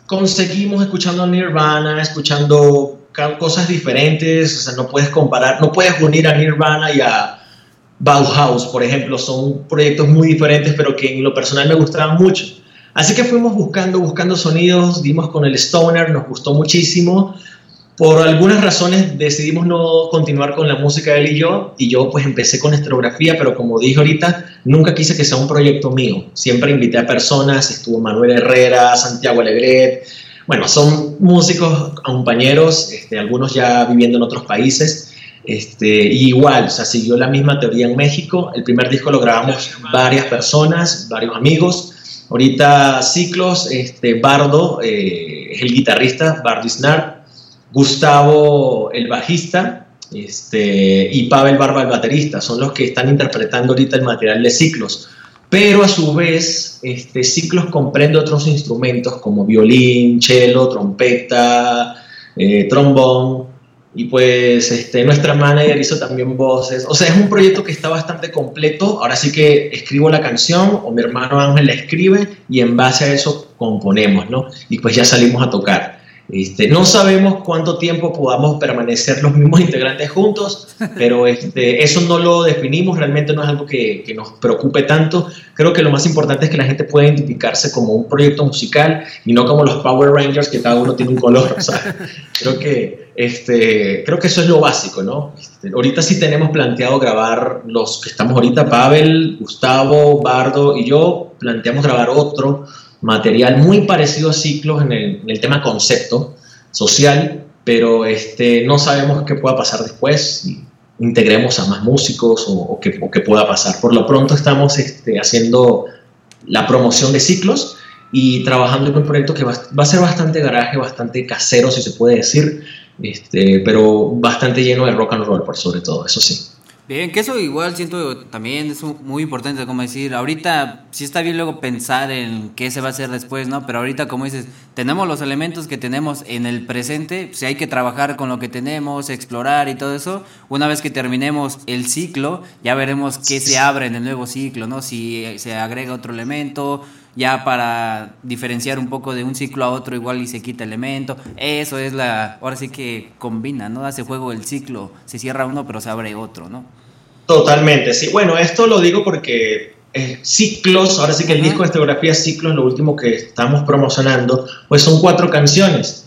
Speaker 10: conseguimos escuchando Nirvana, escuchando cosas diferentes, o sea, no puedes comparar, no puedes unir a Nirvana y a Bauhaus, por ejemplo, son proyectos muy diferentes, pero que en lo personal me gustaban mucho. Así que fuimos buscando, buscando sonidos, dimos con el Stoner, nos gustó muchísimo. Por algunas razones decidimos no continuar con la música él y yo, y yo pues empecé con estereografía, pero como dije ahorita, nunca quise que sea un proyecto mío. Siempre invité a personas, estuvo Manuel Herrera, Santiago Alegret, bueno, son músicos compañeros, este, algunos ya viviendo en otros países, este, igual, o sea, siguió la misma teoría en México. El primer disco lo grabamos varias personas, varios amigos. Ahorita Ciclos, este, Bardo eh, es el guitarrista, Bardo Isnar, Gustavo el bajista este, y Pavel Barba el baterista, son los que están interpretando ahorita el material de Ciclos. Pero a su vez, este, Ciclos comprende otros instrumentos como violín, cello, trompeta, eh, trombón, y pues este, nuestra manager hizo también voces. O sea, es un proyecto que está bastante completo. Ahora sí que escribo la canción o mi hermano Ángel la escribe y en base a eso componemos, ¿no? Y pues ya salimos a tocar. Este, no sabemos cuánto tiempo podamos permanecer los mismos <laughs> integrantes juntos, pero este, eso no lo definimos, realmente no es algo que, que nos preocupe tanto. Creo que lo más importante es que la gente pueda identificarse como un proyecto musical y no como los Power Rangers, que cada uno tiene un color. O sea, <laughs> creo que, este, creo que eso es lo básico, ¿no? Este, ahorita sí tenemos planteado grabar los que estamos ahorita, Pavel, Gustavo, Bardo y yo, planteamos grabar otro material muy parecido a ciclos en el, tema concepto social, pero este, no sabemos qué pueda pasar después, integremos a más músicos o, o qué pueda pasar. Por lo pronto estamos este, haciendo la promoción de ciclos y trabajando en un proyecto que va, va, a ser bastante garaje, bastante casero, si se puede decir, este, pero bastante lleno de rock and roll, por sobre todo, eso sí.
Speaker 4: Bien, que eso igual siento también es muy importante, como decir, ahorita sí está bien luego pensar en qué se va a hacer después, ¿no? Pero ahorita, como dices, tenemos los elementos que tenemos en el presente, si hay que trabajar con lo que tenemos, explorar y todo eso, una vez que terminemos el ciclo, ya veremos qué se abre en el nuevo ciclo, ¿no? Si se agrega otro elemento, ya para diferenciar un poco de un ciclo a otro igual y se quita elemento, eso es la, ahora sí que combina, ¿no? Hace juego el ciclo, se cierra uno pero se abre otro, ¿no?
Speaker 10: Totalmente, sí. Bueno, esto lo digo porque eh, ciclos, ahora sí que el disco de estereografía ciclos, lo último que estamos promocionando, pues son cuatro canciones.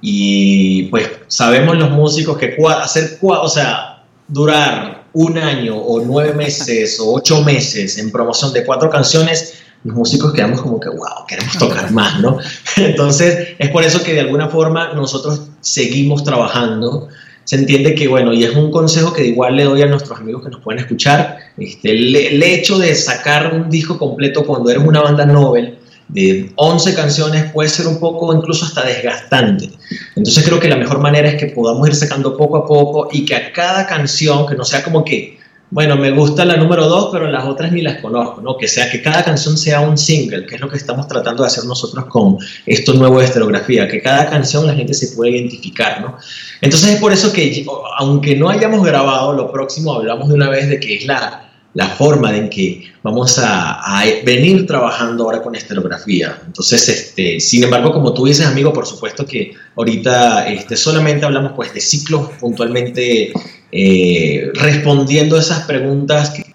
Speaker 10: Y pues sabemos los músicos que hacer, o sea, durar un año o nueve meses o ocho meses en promoción de cuatro canciones, los músicos quedamos como que, wow, queremos tocar más, ¿no? <laughs> Entonces, es por eso que de alguna forma nosotros seguimos trabajando se entiende que, bueno, y es un consejo que igual le doy a nuestros amigos que nos pueden escuchar, este, el, el, hecho de sacar un disco completo cuando eres una banda Nobel de 11 canciones puede ser un poco incluso hasta desgastante. Entonces creo que la mejor manera es que podamos ir sacando poco a poco y que a cada canción, que no sea como que bueno, me gusta la número dos, pero las otras ni las conozco, ¿no? Que sea que cada canción sea un single, que es lo que estamos tratando de hacer nosotros con esto nuevo de estereografía, que cada canción la gente se pueda identificar, ¿no? Entonces es por eso que, aunque no hayamos grabado, lo próximo hablamos de una vez de que es la, la forma en que vamos a, a venir trabajando ahora con estereografía. Entonces, este, sin embargo, como tú dices, amigo, por supuesto que ahorita este, solamente hablamos pues de ciclos puntualmente eh, respondiendo esas preguntas que.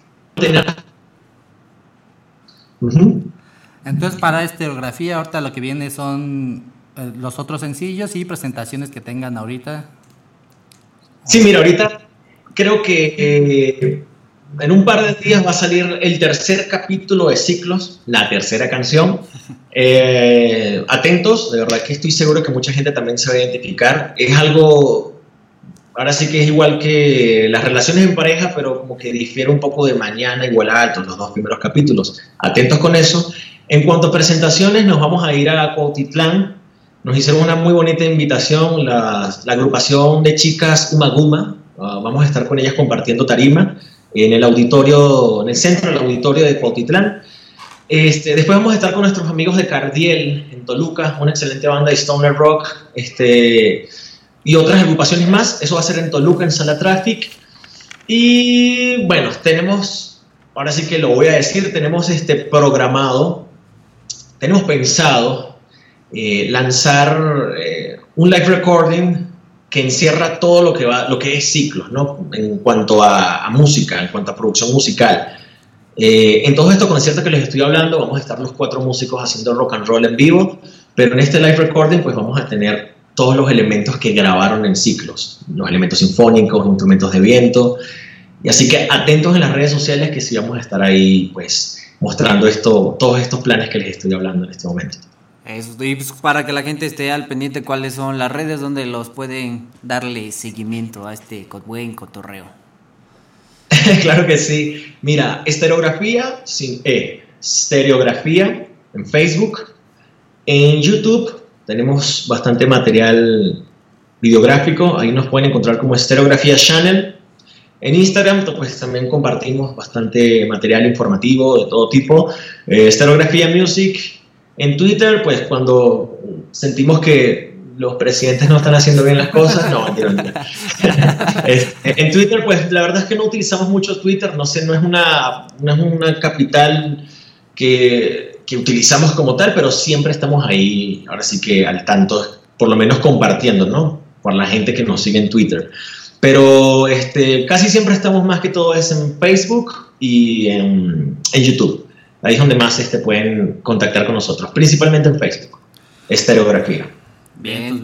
Speaker 5: Entonces, para estereografía, ahorita lo que viene son eh, los otros sencillos y presentaciones que tengan ahorita.
Speaker 10: Sí, mira, ahorita creo que eh, en un par de días va a salir el tercer capítulo de Ciclos, la tercera canción. Eh, atentos, de verdad que estoy seguro que mucha gente también se va a identificar. Es algo, ahora sí que es igual que las relaciones en pareja, pero como que difiere un poco de mañana igual a alto, los dos primeros capítulos. Atentos con eso. En cuanto a presentaciones, nos vamos a ir a Cuautitlán. Nos hicieron una muy bonita invitación, la, agrupación de chicas Umaguma. Uh, vamos a estar con ellas compartiendo tarima en el auditorio, en el centro del auditorio de Cuautitlán. Este, después vamos a estar con nuestros amigos de Cardiel en Toluca, una excelente banda de stoner rock, este, y otras agrupaciones más. Eso va a ser en Toluca, en Sala Traffic. Y bueno, tenemos, ahora sí que lo voy a decir, tenemos este programado, tenemos pensado eh, lanzar eh, un live recording que encierra todo lo que va, lo que es ciclos, ¿no? En cuanto a, música, en cuanto a producción musical. Eh, en todo esto concierto que les estoy hablando, vamos a estar los cuatro músicos haciendo rock and roll en vivo, pero en este live recording, pues vamos a tener todos los elementos que grabaron en ciclos, los elementos sinfónicos, instrumentos de viento, y así que atentos en las redes sociales que sí vamos a estar ahí, pues, mostrando esto, todos estos planes que les estoy hablando en este momento.
Speaker 4: Eso, y pues para que la gente esté al pendiente cuáles son las redes donde los pueden darle seguimiento a este buen cotorreo. <laughs>
Speaker 10: claro que sí. Mira, estereografía sin E. Stereografía en Facebook. En YouTube tenemos bastante material videográfico. Ahí nos pueden encontrar como Estereografía Channel. En Instagram pues también compartimos bastante material informativo de todo tipo. Eh, Estereografía Music. En Twitter pues cuando sentimos que los presidentes no están haciendo bien las cosas, no, mentira, mentira. <laughs> En Twitter, pues la verdad es que no utilizamos mucho Twitter, no sé, no es una, no es una capital que, que utilizamos como tal, pero siempre estamos ahí, ahora sí que al tanto, por lo menos compartiendo, ¿no? Por la gente que nos sigue en Twitter. Pero este, casi siempre estamos más que todo es en Facebook y en, en YouTube. Ahí es donde más este, pueden contactar con nosotros, principalmente en Facebook. Estereografía.
Speaker 4: Bien.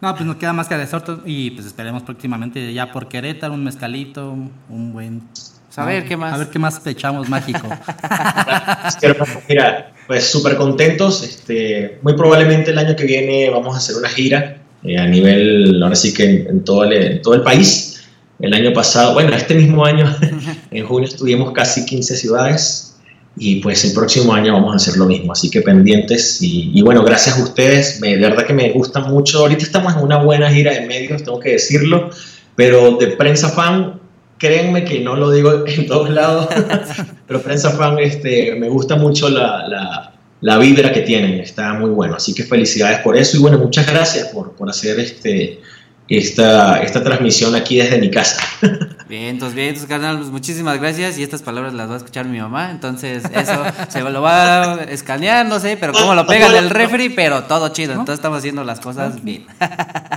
Speaker 5: No, pues nos queda más que desorto y pues esperemos próximamente ya por Querétaro un mezcalito, un, buen...
Speaker 4: Pues a ver, ¿qué más?
Speaker 5: A ver qué más echamos mágico. <laughs>
Speaker 10: Mira, pues súper contentos. Este, muy probablemente el año que viene vamos a hacer una gira eh, a nivel, ahora sí que en, en todo el, en todo el país. El año pasado, bueno, este mismo año, <laughs> en junio estuvimos casi 15 ciudades y pues el próximo año vamos a hacer lo mismo. Así que pendientes y, y bueno, gracias a ustedes. Me, de verdad que me gusta mucho. Ahorita estamos en una buena gira de medios, tengo que decirlo, pero de prensa fan créanme que no lo digo en todos lados, <laughs> pero Prensa Fan este, me gusta mucho la, la, la, vibra que tienen, está muy bueno. Así que felicidades por eso y bueno, muchas gracias por, por hacer este, esta, esta transmisión aquí desde mi casa. <laughs>
Speaker 4: Bien, entonces, bien, entonces, carnal, pues muchísimas gracias y estas palabras las va a escuchar mi mamá, entonces eso se lo va a escanear, no sé, pero cómo lo pega en el refri, pero todo chido, entonces estamos haciendo las cosas bien.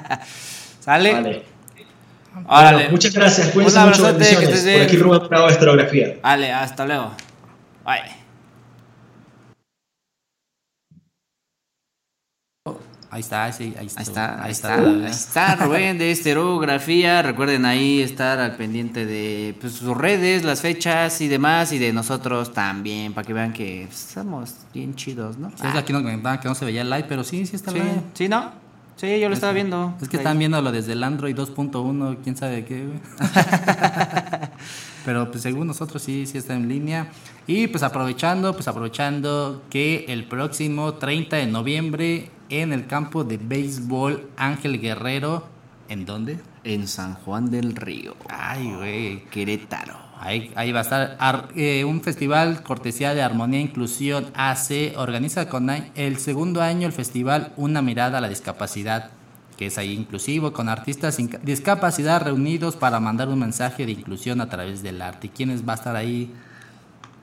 Speaker 4: <laughs> ¿Sale?
Speaker 10: Vale. Bueno, muchas gracias, cuídense mucho, bendiciones. Por aquí Rubén Bravo, Estereografía.
Speaker 4: Vale, hasta luego. Bye.
Speaker 5: Ahí está, sí, ahí está.
Speaker 4: Ahí está, ahí está, ahí está Rubén de Estereografía. Recuerden ahí estar al pendiente de pues, sus redes, las fechas y demás, y de nosotros también, para que vean que estamos bien chidos, ¿no?
Speaker 5: Sí, ah. aquí nos comentaban que no se veía el live, pero sí, sí está
Speaker 4: sí,
Speaker 5: live.
Speaker 4: Sí, ¿no? Sí, yo lo estaba viendo.
Speaker 5: Es que están viéndolo desde el Android 2.1, quién sabe qué. <laughs> Pero pues según nosotros sí, sí está en línea. Y pues aprovechando, pues aprovechando que el próximo 30 de noviembre en el campo de béisbol Ángel Guerrero, ¿en dónde?
Speaker 4: En San Juan del Río.
Speaker 5: Ay, güey.
Speaker 4: Querétaro.
Speaker 5: Ahí, ahí va a estar Ar- eh, un festival cortesía de Armonía e Inclusión AC. Organiza con el segundo año el festival Una mirada a la discapacidad, que es ahí inclusivo, con artistas sin ca- discapacidad reunidos para mandar un mensaje de inclusión a través del arte. ¿Quiénes va a estar ahí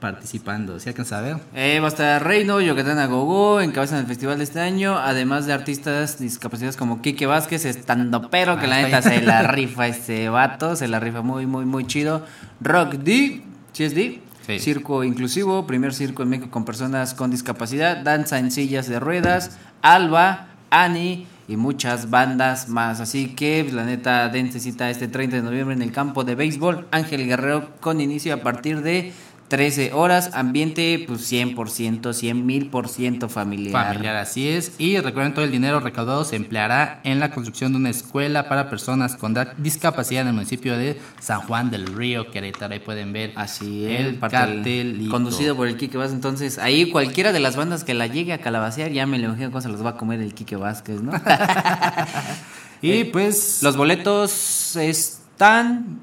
Speaker 5: participando? ¿Sí alcanza a ver?
Speaker 4: Eh, va a estar Reino, Yucatán Gogo, encabezan el festival de este año, además de artistas discapacitados como Quique Vázquez, estando pero que
Speaker 5: Ah,
Speaker 4: la neta se la rifa este vato, se la rifa muy, muy, muy chido. Rock D, ¿sí es D?
Speaker 5: Sí.
Speaker 4: Circo inclusivo, primer circo en México con personas con discapacidad, danza en sillas de ruedas, Alba, Ani y muchas bandas más. Así que, pues, la neta, dense cita este 30 de noviembre en el campo de béisbol Ángel Guerrero con inicio a partir de 13 horas, ambiente pues 100%, 100 mil por ciento familiar.
Speaker 5: Familiar, así es. Y recuerden, todo el dinero recaudado se empleará en la construcción de una escuela para personas con da- discapacidad en el municipio de San Juan del Río, Querétaro. Ahí pueden ver
Speaker 4: Así es,
Speaker 5: el cartelito.
Speaker 4: conducido por el Quique Vázquez. Entonces, ahí cualquiera de las bandas que la llegue a calabacear, ya me lo imagino cómo se los va a comer el Quique Vázquez, ¿no? <laughs>
Speaker 5: Y pues
Speaker 4: Los boletos están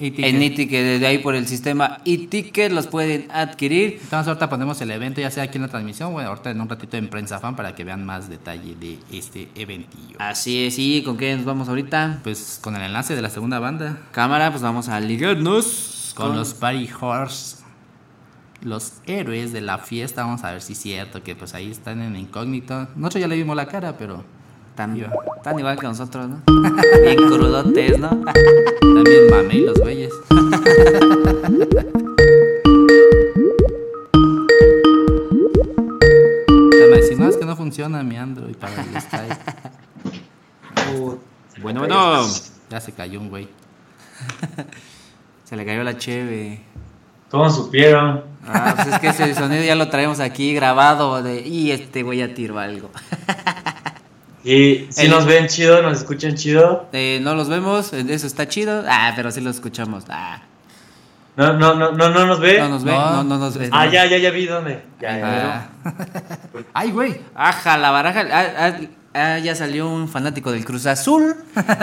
Speaker 5: E-ticket.
Speaker 4: en e-ticket, de ahí por el sistema e-ticket los pueden adquirir.
Speaker 5: Entonces ahorita ponemos el evento, ya sea aquí en la transmisión, bueno, ahorita en un ratito en Prensa Fan para que vean más detalle de este eventillo.
Speaker 4: Así es, y ¿con qué nos vamos ahorita?
Speaker 5: Pues con el enlace de la segunda banda,
Speaker 4: Cámara, pues vamos a ligarnos
Speaker 5: con los Party Horse, los héroes de la fiesta, vamos a ver si es cierto que pues ahí están en incógnito. Nosotros ya le vimos la cara, pero
Speaker 4: Tan, tan igual que nosotros, ¿no? <laughs> Bien <laughs> crudotes, ¿no?
Speaker 5: también mame los güeyes. Ya me decís, no, es que no funciona mi Android para el Skype.
Speaker 4: Bueno, bueno.
Speaker 5: Ya se cayó un güey.
Speaker 4: Se le cayó la cheve.
Speaker 11: ¿Cómo supieron?
Speaker 4: Ah, pues es que ese sonido ya lo traemos aquí grabado de y este güey ya tiró algo.
Speaker 11: ¿Y si
Speaker 4: El-
Speaker 11: nos ven chido, nos escuchan chido?
Speaker 4: Eh, no los vemos, eh, eso está chido. Ah, pero sí lo escuchamos. Ah,
Speaker 11: No, no, no, no, no nos ve.
Speaker 4: no nos ve,
Speaker 5: No.
Speaker 4: no, no nos ve.
Speaker 11: Ah, ya, ya, ya vi dónde. Ya, ya.
Speaker 5: Ah. Ay, güey.
Speaker 4: Aja, la baraja. Ah, ah, ah, ya salió un fanático del Cruz Azul.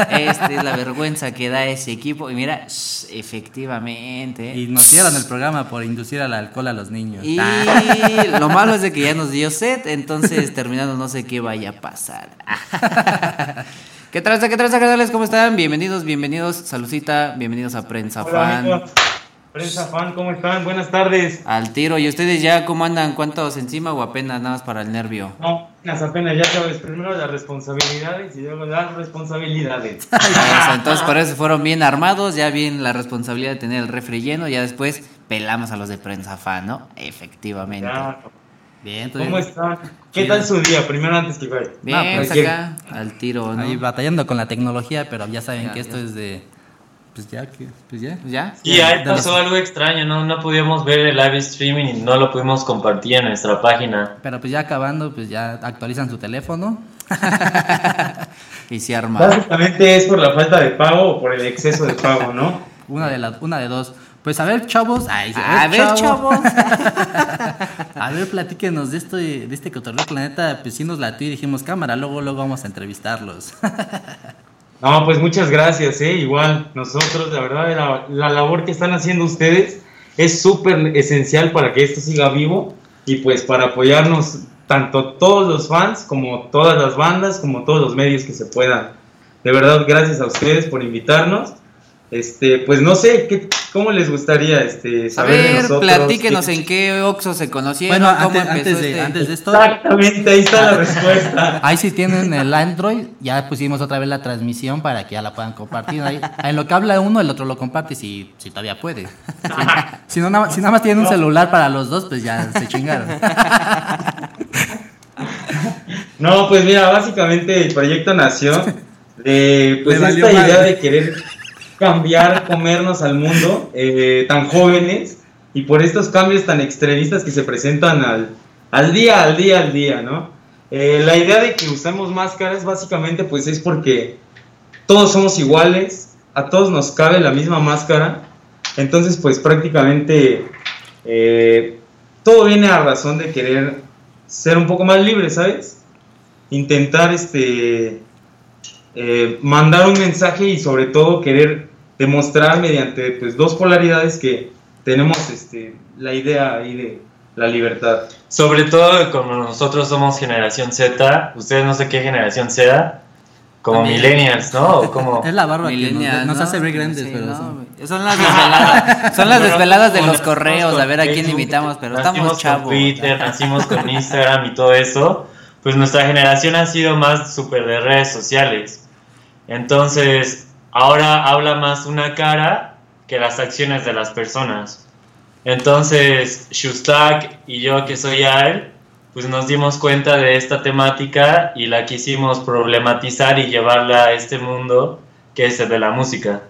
Speaker 4: Esta es la vergüenza que da ese equipo. Y mira, shh, efectivamente.
Speaker 5: Y nos cierran el programa por inducir al alcohol a los niños.
Speaker 4: Y <laughs> lo malo es de que ya nos dio sed, entonces terminando no sé qué vaya a pasar. <laughs> ¿Qué traza, qué traza, canales? ¿Cómo están? Bienvenidos, bienvenidos, saludcita, bienvenidos a Prensa
Speaker 11: Hola,
Speaker 4: Fan.
Speaker 11: amigos. Prensa fan, ¿cómo están? Buenas tardes.
Speaker 4: Al tiro, ¿y ustedes ya cómo andan? ¿Cuántos encima o apenas nada más para el nervio?
Speaker 11: No, apenas, apenas, ya sabes, primero las responsabilidades y luego las responsabilidades. <laughs>
Speaker 4: Eso, entonces por eso fueron bien armados, ya bien la responsabilidad de tener el refri lleno, ya después pelamos a los de Prensa Fan, ¿no? Efectivamente.
Speaker 11: Ya.
Speaker 5: Bien, entonces,
Speaker 11: ¿Cómo están? ¿Qué tal su día? Primero antes que vaya.
Speaker 4: Bien,
Speaker 5: No, pues,
Speaker 4: pues acá, al tiro, ¿no?
Speaker 5: ahí batallando con la tecnología, pero ya saben
Speaker 4: Ya,
Speaker 5: que esto
Speaker 4: ya.
Speaker 5: es de. Pues ya, que, pues ya.
Speaker 4: ¿Ya?
Speaker 11: Y ahí
Speaker 5: los-
Speaker 11: pasó algo extraño, ¿no? No pudimos ver el live streaming y no lo pudimos compartir en nuestra página.
Speaker 5: Pero pues ya acabando, pues ya actualizan su teléfono. <laughs>
Speaker 4: Y se arma.
Speaker 11: Básicamente es por la falta de pago o por el exceso de pago, ¿no? <laughs>
Speaker 5: Una de las, una de dos. Pues a ver, chavos. Ay,
Speaker 4: A ver, chavos. <laughs>
Speaker 5: a ver, platíquenos de esto, de este cotorreo planeta. Pues sí nos latió y dijimos, cámara, luego, luego vamos a entrevistarlos.
Speaker 11: No, pues muchas gracias, ¿eh? Igual, nosotros, la verdad, la, la labor que están haciendo ustedes es súper esencial para que esto siga vivo y pues para apoyarnos tanto todos los fans como todas las bandas, como todos los medios que se puedan. De verdad, gracias a ustedes por invitarnos. Este, pues no sé, ¿qué, ¿cómo les gustaría este,
Speaker 4: A
Speaker 11: saber de
Speaker 4: ver,
Speaker 11: nosotros?
Speaker 4: platíquenos
Speaker 11: ¿Qué-
Speaker 4: en qué Oxxo se conocieron,
Speaker 5: bueno,
Speaker 4: cómo
Speaker 5: antes,
Speaker 4: empezó
Speaker 5: antes de,
Speaker 4: este-
Speaker 5: antes de esto,
Speaker 11: Exactamente, ahí está la respuesta. <laughs>
Speaker 5: ahí sí tienen el Android. Ya pusimos otra vez la transmisión para que ya la puedan compartir. Ahí, en lo que habla uno, el otro lo comparte si, si todavía puede. Si, si no, nada, si nada más tienen un celular para los dos, pues ya se chingaron. <laughs>
Speaker 11: No, pues mira, básicamente el proyecto nació de pues esta idea
Speaker 5: madre.
Speaker 11: de querer cambiar, comernos al mundo eh, tan jóvenes y por estos cambios tan extremistas que se presentan al, al día, al día, al día, ¿no? Eh, la idea de que usemos máscaras básicamente pues es porque todos somos iguales, a todos nos cabe la misma máscara, entonces pues prácticamente eh, todo viene a razón de querer ser un poco más libre, ¿sabes? Intentar este eh, mandar un mensaje y sobre todo querer demostrar mediante pues dos polaridades que tenemos este, la idea ahí de la libertad.
Speaker 12: Sobre todo como nosotros somos generación Z, ustedes no sé qué generación sea, como
Speaker 5: También.
Speaker 12: millennials, ¿no? O como <laughs>
Speaker 5: Es la barba que
Speaker 4: Millennials,
Speaker 5: nos, nos
Speaker 4: ¿no?
Speaker 5: hace ver grandes,
Speaker 4: Sí,
Speaker 5: pero
Speaker 4: no,
Speaker 5: son- <laughs>
Speaker 4: las <laughs> desveladas, son las desveladas de los correos, a ver a quién invitamos, pero
Speaker 12: nacimos
Speaker 4: estamos
Speaker 12: con
Speaker 4: chavos.
Speaker 12: Twitter, nacimos con Instagram y todo eso, pues nuestra generación ha sido más súper de redes sociales. Entonces, ahora habla más una cara que las acciones de las personas. Entonces, Shustak y yo, que soy Al, pues nos dimos cuenta de esta temática y la quisimos problematizar y llevarla a este mundo que es el de la música.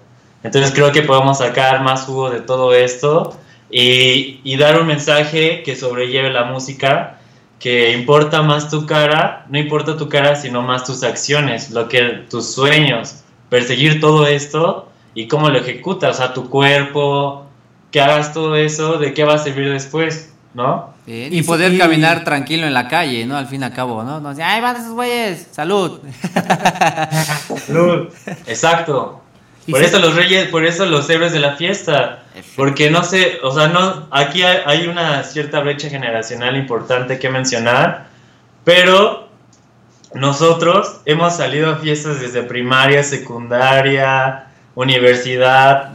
Speaker 12: Entonces creo que podemos sacar más jugo de todo esto y, y dar un mensaje que sobrelleve la música, que importa más tu cara, no importa tu cara, sino más tus acciones, lo que tus sueños, perseguir todo esto y cómo lo ejecutas, o sea, tu cuerpo, que hagas todo eso, de qué va a servir después, ¿no?
Speaker 4: Bien, Y poder caminar tranquilo en la calle, ¿no? Al fin y al cabo, ¿no? No, ay, van esos güeyes, salud. <laughs>
Speaker 12: Exacto. Por eso los reyes, por eso los héroes de la fiesta. Porque no sé, o sea, no, aquí hay, hay una cierta brecha generacional importante que mencionar, pero nosotros hemos salido a fiestas desde primaria, secundaria, universidad,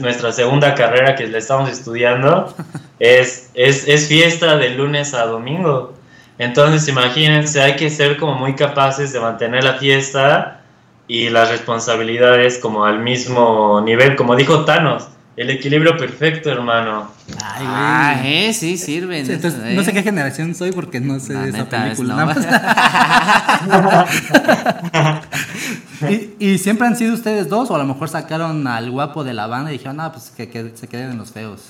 Speaker 12: nuestra segunda carrera que le estamos estudiando, <laughs> es, es, es fiesta de lunes a domingo. Entonces, imagínense, hay que ser como muy capaces de mantener la fiesta y las responsabilidades como al mismo nivel, como dijo Thanos, el equilibrio perfecto, hermano.
Speaker 5: Ay,
Speaker 4: Ah, eh, sí, sirven.
Speaker 5: Sí, entonces,
Speaker 4: esas,
Speaker 5: no sé
Speaker 4: eh.
Speaker 5: qué generación soy porque no sé
Speaker 4: La
Speaker 5: de esa
Speaker 4: neta, es
Speaker 5: película. más. <laughs> <laughs> ¿Y, y siempre han sido ustedes dos? O a lo mejor sacaron al guapo de la banda y dijeron, no, pues que, que se queden en los feos.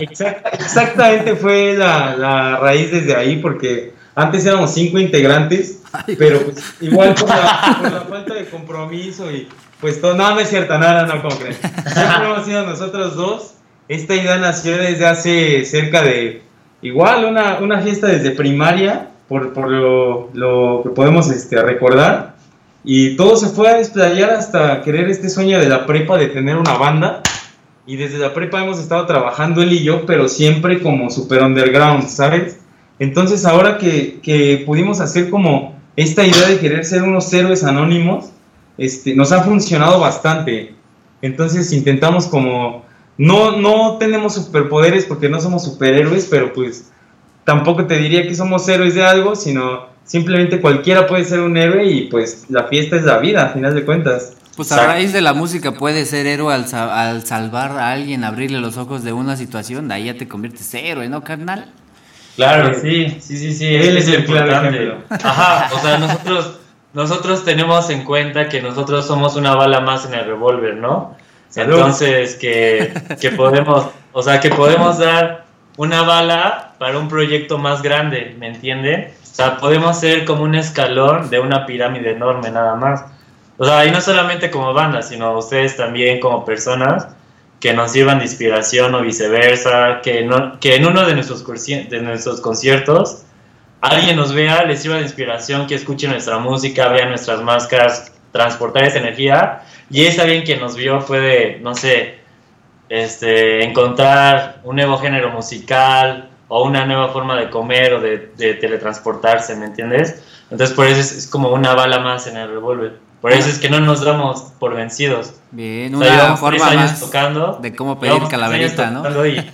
Speaker 11: Exacta- exactamente fue la, la raíz desde ahí, porque antes éramos cinco integrantes, pero pues igual por la, por la falta de compromiso y pues todo, no, no es cierto, nada, no, como creen. Siempre hemos sido nosotros dos. Esta idea nació desde hace cerca de, igual, una, una fiesta desde primaria, por, por lo, lo que podemos este, recordar. Y todo se fue a desplayar hasta querer este sueño de la prepa de tener una banda. Y desde la prepa hemos estado trabajando él y yo, pero siempre como super underground, ¿sabes? Entonces ahora que, que pudimos hacer como esta idea de querer ser unos héroes anónimos, este, nos ha funcionado bastante. Entonces intentamos como, no, no tenemos superpoderes porque no somos superhéroes, pero pues tampoco te diría que somos héroes de algo, sino simplemente cualquiera puede ser un héroe y pues la fiesta es la vida, a final de cuentas.
Speaker 4: Pues a raíz de la música puedes ser héroe al, sa- al salvar a alguien, abrirle los ojos de una situación, de ahí ya te conviertes héroe, ¿no, carnal?
Speaker 12: Claro, sí, sí, sí, sí,
Speaker 11: Él
Speaker 12: es,
Speaker 11: es el claro
Speaker 12: importante. Ajá, o sea, nosotros, nosotros tenemos en cuenta que nosotros somos una bala más en el revólver, ¿no?
Speaker 11: Salud.
Speaker 12: Entonces, que, que podemos, o sea, que podemos dar una bala para un proyecto más grande, ¿me entienden? O sea, podemos ser como un escalón de una pirámide enorme nada más. O sea, y no solamente como banda, sino ustedes también como personas que nos sirvan de inspiración o viceversa, que, no, que en uno de nuestros, de nuestros conciertos alguien nos vea, les sirva de inspiración, que escuche nuestra música, vea nuestras máscaras, transportar esa energía, y ese alguien que nos vio puede, no sé, este, encontrar un nuevo género musical o una nueva forma de comer o de, teletransportarse, ¿me entiendes? Entonces por eso es, es como una bala más en el revólver. Por eso es que no nos damos por vencidos.
Speaker 4: Bien,
Speaker 12: O sea,
Speaker 4: una forma
Speaker 12: años
Speaker 4: más
Speaker 12: tocando,
Speaker 4: de cómo pedir calaverita, ¿no?
Speaker 12: y- <laughs>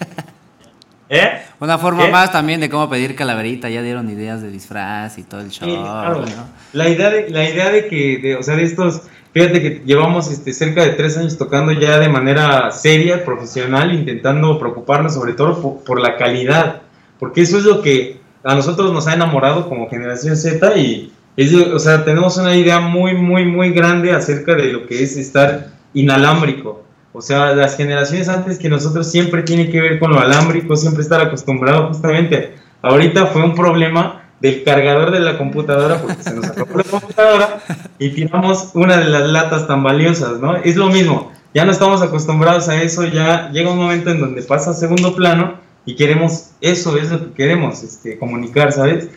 Speaker 12: ¿Eh?
Speaker 4: Una forma
Speaker 11: ¿Qué?
Speaker 4: más también de cómo pedir calaverita, ya dieron ideas de disfraz y todo el show.
Speaker 11: Sí, claro.
Speaker 4: ¿no?
Speaker 11: La idea de, la idea de que, de, o sea, de estos, fíjate que llevamos este, cerca de tres años tocando ya de manera seria, profesional, intentando preocuparnos sobre todo por, por la calidad, porque eso es lo que a nosotros nos ha enamorado como generación Z y es, o sea, tenemos una idea muy, muy, muy grande acerca de lo que es estar inalámbrico. O sea, las generaciones antes que nosotros siempre tiene que ver con lo alámbrico, siempre estar acostumbrado justamente. Ahorita fue un problema del cargador de la computadora porque se nos acabó la computadora y tiramos una de las latas tan valiosas, ¿no? Es lo mismo, ya no estamos acostumbrados a eso, ya llega un momento en donde pasa a segundo plano y queremos, eso es lo que queremos, este, comunicar, ¿sabes?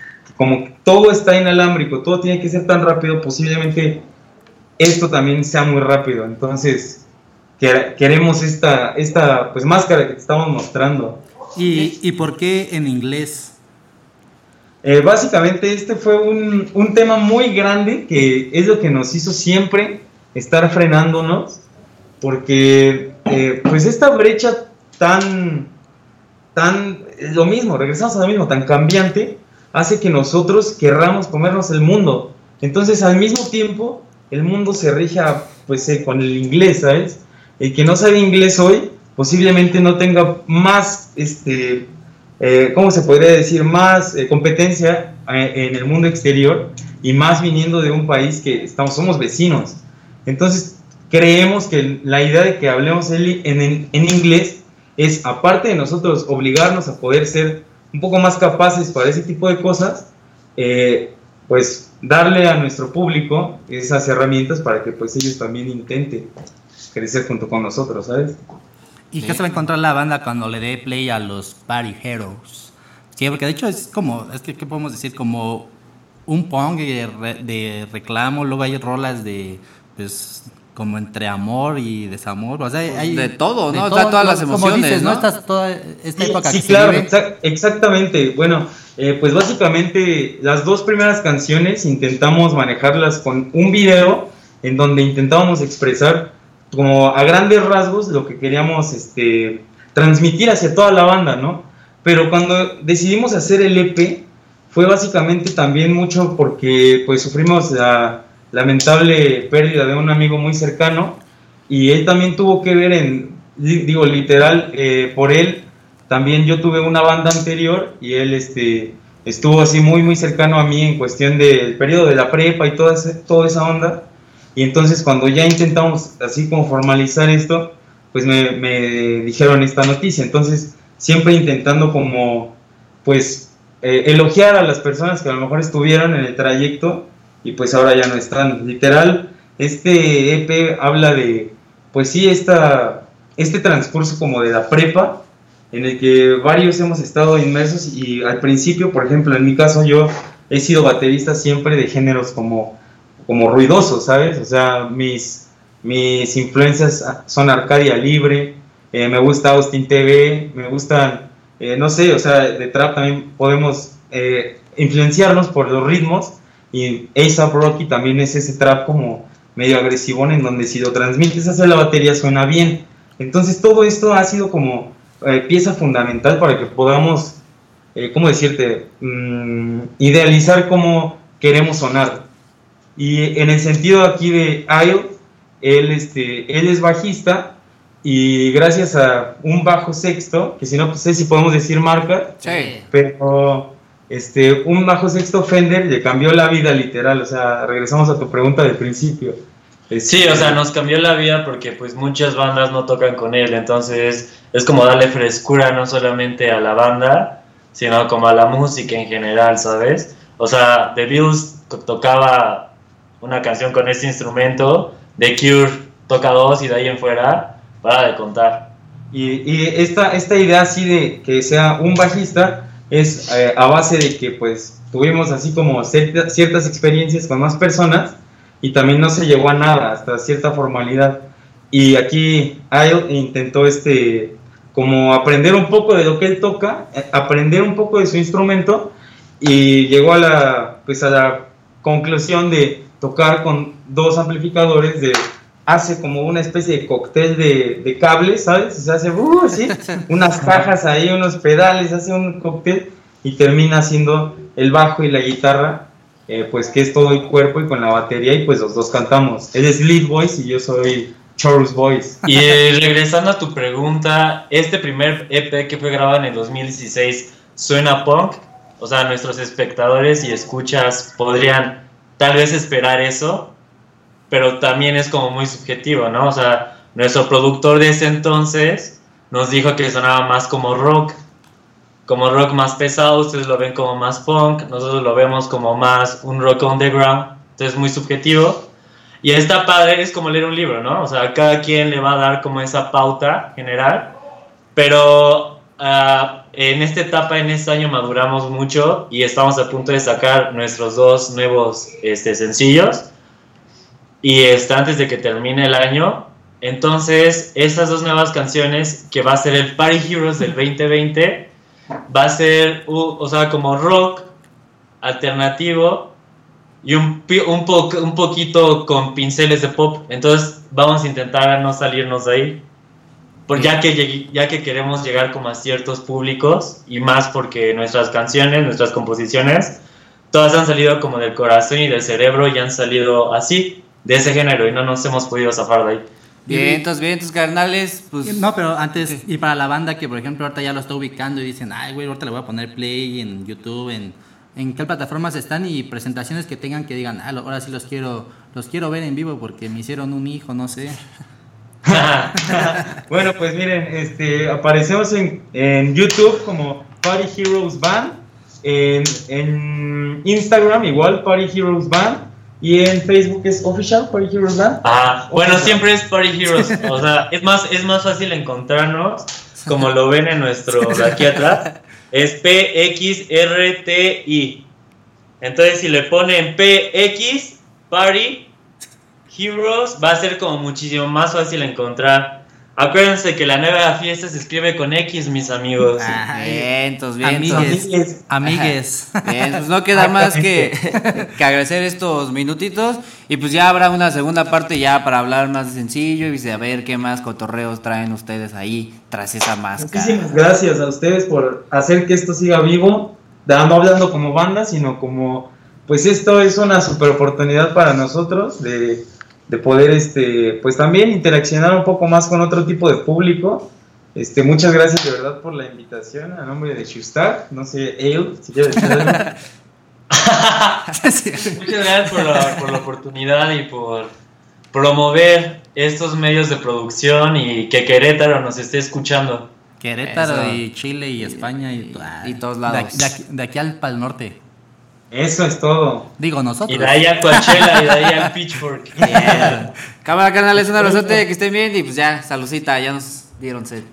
Speaker 11: Como todo está inalámbrico, todo tiene que ser tan rápido, posiblemente esto también sea muy rápido, entonces que- queremos esta, esta pues, máscara que te estamos mostrando.
Speaker 5: ¿Y, ¿Y por qué en inglés?
Speaker 11: Eh, básicamente este fue un, un tema muy grande que es lo que nos hizo siempre estar frenándonos porque eh, pues esta brecha tan tan es lo mismo regresamos a lo mismo tan cambiante hace que nosotros querramos comernos el mundo entonces al mismo tiempo el mundo se rija pues eh, con el inglés sabes el que no sabe inglés hoy posiblemente no tenga más este eh, ¿cómo se podría decir? Más eh, competencia en el mundo exterior y más viniendo de un país que estamos, somos vecinos. Entonces, creemos que la idea de que hablemos en, en- en inglés es, aparte de nosotros obligarnos a poder ser un poco más capaces para ese tipo de cosas, eh, pues darle a nuestro público esas herramientas para que pues ellos también intenten crecer junto con nosotros, ¿sabes?
Speaker 5: ¿Y qué se va a encontrar la banda cuando le dé play a los Party Heroes? Sí, porque de hecho es como, es que, ¿qué podemos decir? Como un punk de, re- de reclamo, luego hay rolas de, pues, como entre amor y desamor, o sea, hay...
Speaker 4: De todo, ¿no? O sea, todas las
Speaker 5: como
Speaker 4: emociones,
Speaker 5: dices,
Speaker 4: ¿no?
Speaker 5: Esta, toda esta
Speaker 11: Sí,
Speaker 5: época
Speaker 11: sí,
Speaker 5: que se
Speaker 11: claro,
Speaker 5: vive.
Speaker 11: exa- exactamente. Bueno, eh, pues básicamente las dos primeras canciones intentamos manejarlas con un video en donde intentábamos expresar como a grandes rasgos lo que queríamos este, transmitir hacia toda la banda, ¿no? Pero cuando decidimos hacer el EP fue básicamente también mucho porque pues sufrimos la lamentable pérdida de un amigo muy cercano y él también tuvo que ver en, di- digo literal, eh, por él también yo tuve una banda anterior y él este, estuvo así muy muy cercano a mí en cuestión del periodo de la prepa y toda, ese- toda esa onda. Y entonces cuando ya intentamos así como formalizar esto, pues me, me dijeron esta noticia. Entonces siempre intentando como pues eh, elogiar a las personas que a lo mejor estuvieron en el trayecto y pues ahora ya no están. Literal, este EP habla de pues sí, esta, este transcurso como de la prepa en el que varios hemos estado inmersos y al principio, por ejemplo, en mi caso yo he sido baterista siempre de géneros como, como ruidosos, ¿sabes? O sea, mis, mis influencias son Arcadia Libre, eh, me gusta Austin TV, me gustan, eh, no sé, o sea, de trap también podemos eh, influenciarnos por los ritmos y ASAP Rocky también es ese trap como medio agresivón en donde si lo transmites hacia la batería suena bien. Entonces todo esto ha sido como eh, pieza fundamental para que podamos, eh, ¿cómo decirte?, Mm, idealizar cómo queremos sonar. Y en el sentido aquí de Ayo, él, este, él es bajista y gracias a un bajo sexto, que si no pues, sé si podemos decir marca, pero este, un bajo sexto Fender le cambió la vida literal, o sea, regresamos a tu pregunta del principio.
Speaker 12: Sí, o sea, nos cambió la vida porque pues muchas bandas no tocan con él, entonces es como darle frescura no solamente a la banda, sino como a la música en general, ¿sabes? O sea, The Beatles to- tocaba una canción con este instrumento, The Cure toca dos y de ahí en fuera, para de contar.
Speaker 11: Y, y esta, esta idea así de que sea un bajista es eh, a base de que pues tuvimos así como cierta- ciertas experiencias con más personas y también no se llegó a nada, hasta cierta formalidad. Y aquí Ayo intentó este como aprender un poco de lo que él toca, eh, aprender un poco de su instrumento y llegó a la pues a la conclusión de tocar con dos amplificadores de hace como una especie de cóctel de, de cables, ¿sabes? O sea, hace uh, así, <laughs> unas cajas ahí, unos pedales, hace un cóctel y termina haciendo el bajo y la guitarra, eh, pues que es todo el cuerpo y con la batería y pues los dos cantamos. Él es lead voice y yo soy chorus voice.
Speaker 12: Y eh, regresando a tu pregunta, este primer EP que fue grabado en el 2016 suena punk. O sea, nuestros espectadores y escuchas podrían tal vez esperar eso, pero también es como muy subjetivo, ¿no? O sea, nuestro productor de ese entonces nos dijo que sonaba más como rock, como rock más pesado, ustedes lo ven como más punk, nosotros lo vemos como más un rock underground, entonces muy subjetivo. Y está padre, es como leer un libro, ¿no? O sea, cada quien le va a dar como esa pauta general, pero ah, en esta etapa, en este año maduramos mucho y estamos a punto de sacar nuestros dos nuevos este, sencillos. Y este, antes de que termine el año, Entonces, estas dos nuevas canciones, que va a ser el Party Heroes del 2020, va a ser, u- o sea, como rock alternativo y un, un, po- un poquito con pinceles de pop. Entonces, vamos a intentar no salirnos de ahí. Por, ya, que, ya que queremos llegar como a ciertos públicos y más porque nuestras canciones, nuestras composiciones, todas han salido como del corazón y del cerebro y han salido así, de ese género y no nos hemos podido zafar de ahí.
Speaker 4: Vientos, vientos, carnales. Pues,
Speaker 5: No, pero antes, y para la banda que por ejemplo ahorita ya lo está ubicando y dicen, ay, güey, ahorita le voy a poner play en YouTube, en, en qué plataformas están y presentaciones que tengan que digan, ah, lo- ahora sí los quiero, los quiero ver en vivo porque me hicieron un hijo, no sé. <laughs>
Speaker 11: Bueno, pues miren, este, aparecemos en, en YouTube como Party Heroes Band, en, en Instagram igual Party Heroes Band y en Facebook es Official Party Heroes Band.
Speaker 12: Ah, bueno, siempre es Party Heroes. <laughs> O sea, es más, es más fácil encontrarnos, como lo ven en nuestro de aquí atrás. Es PXRTI. Entonces, si le ponen PX, Party Heroes, va a ser como muchísimo más fácil encontrar. Acuérdense que la nueva fiesta se escribe con X, mis amigos.
Speaker 4: Vientos, vientos.
Speaker 5: Amigues, amigues. <laughs>
Speaker 4: Bien, pues no queda más que, que agradecer estos minutitos y pues ya habrá una segunda parte ya para hablar más sencillo y a ver qué más cotorreos traen ustedes ahí tras esa máscara.
Speaker 11: Muchísimas gracias a ustedes por hacer que esto siga vivo, no hablando como banda, sino como, pues esto es una super oportunidad para nosotros de, de poder, este, pues también interaccionar un poco más con otro tipo de público. Este, muchas gracias de verdad por la invitación a nombre de Shustar, no sé, Ale, si quieres decir algo. <laughs>
Speaker 12: Muchas gracias por la, por la oportunidad y por promover estos medios de producción y que Querétaro nos esté escuchando.
Speaker 5: Querétaro
Speaker 4: Eso.
Speaker 5: y Chile y España y, ah,
Speaker 4: y todos
Speaker 5: de
Speaker 4: lados.
Speaker 5: aquí- De, aquí, de aquí al Pal Norte.
Speaker 11: Eso es todo.
Speaker 5: Digo nosotros.
Speaker 12: Y de ahí a Coachella y de ahí al Pitchfork. <laughs>
Speaker 4: Cámara canales, un abrazote, que estén bien y pues ya, saludcita, ya nos dieron sed.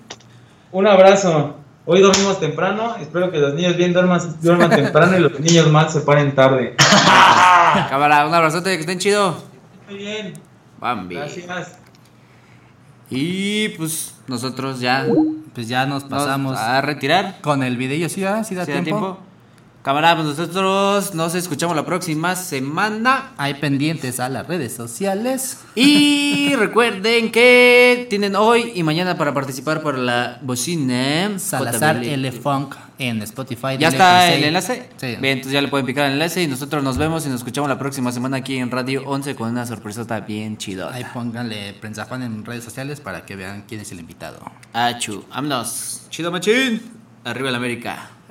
Speaker 11: Un abrazo. Hoy dormimos temprano, espero que los niños bien duerman, duerman temprano y los niños mal se paren tarde. <laughs>
Speaker 4: Cámara, un abrazote, que estén chido.
Speaker 11: Muy bien.
Speaker 4: Bambi.
Speaker 11: Gracias.
Speaker 4: Y pues nosotros ya
Speaker 5: Pues ya nos pasamos
Speaker 4: a retirar.
Speaker 5: con el video. ¿Sí sí da
Speaker 4: ¿Sí da
Speaker 5: tiempo?
Speaker 4: Cámara, pues nosotros nos escuchamos la próxima semana.
Speaker 5: Hay pendientes a las redes sociales.
Speaker 4: Y <laughs> recuerden que tienen hoy y mañana para participar por la bocina.
Speaker 5: Salazar. L Funk en Spotify.
Speaker 4: ¿Ya está el enlace?
Speaker 5: Sí.
Speaker 4: Bien, entonces ya le pueden picar el enlace y nosotros nos vemos y nos escuchamos la próxima semana aquí en Radio 11 con una sorpresota bien chido.
Speaker 5: Ahí pónganle Prensa Juan en redes sociales para que vean quién es el invitado.
Speaker 4: Achu, vámonos. Chido machín. Arriba el América.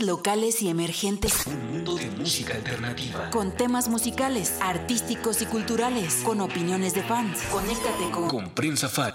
Speaker 1: Locales y emergentes
Speaker 2: Un mundo de música alternativa.
Speaker 1: con temas musicales, artísticos y culturales, con opiniones de fans. Conéctate con
Speaker 2: Con Prensa Fan.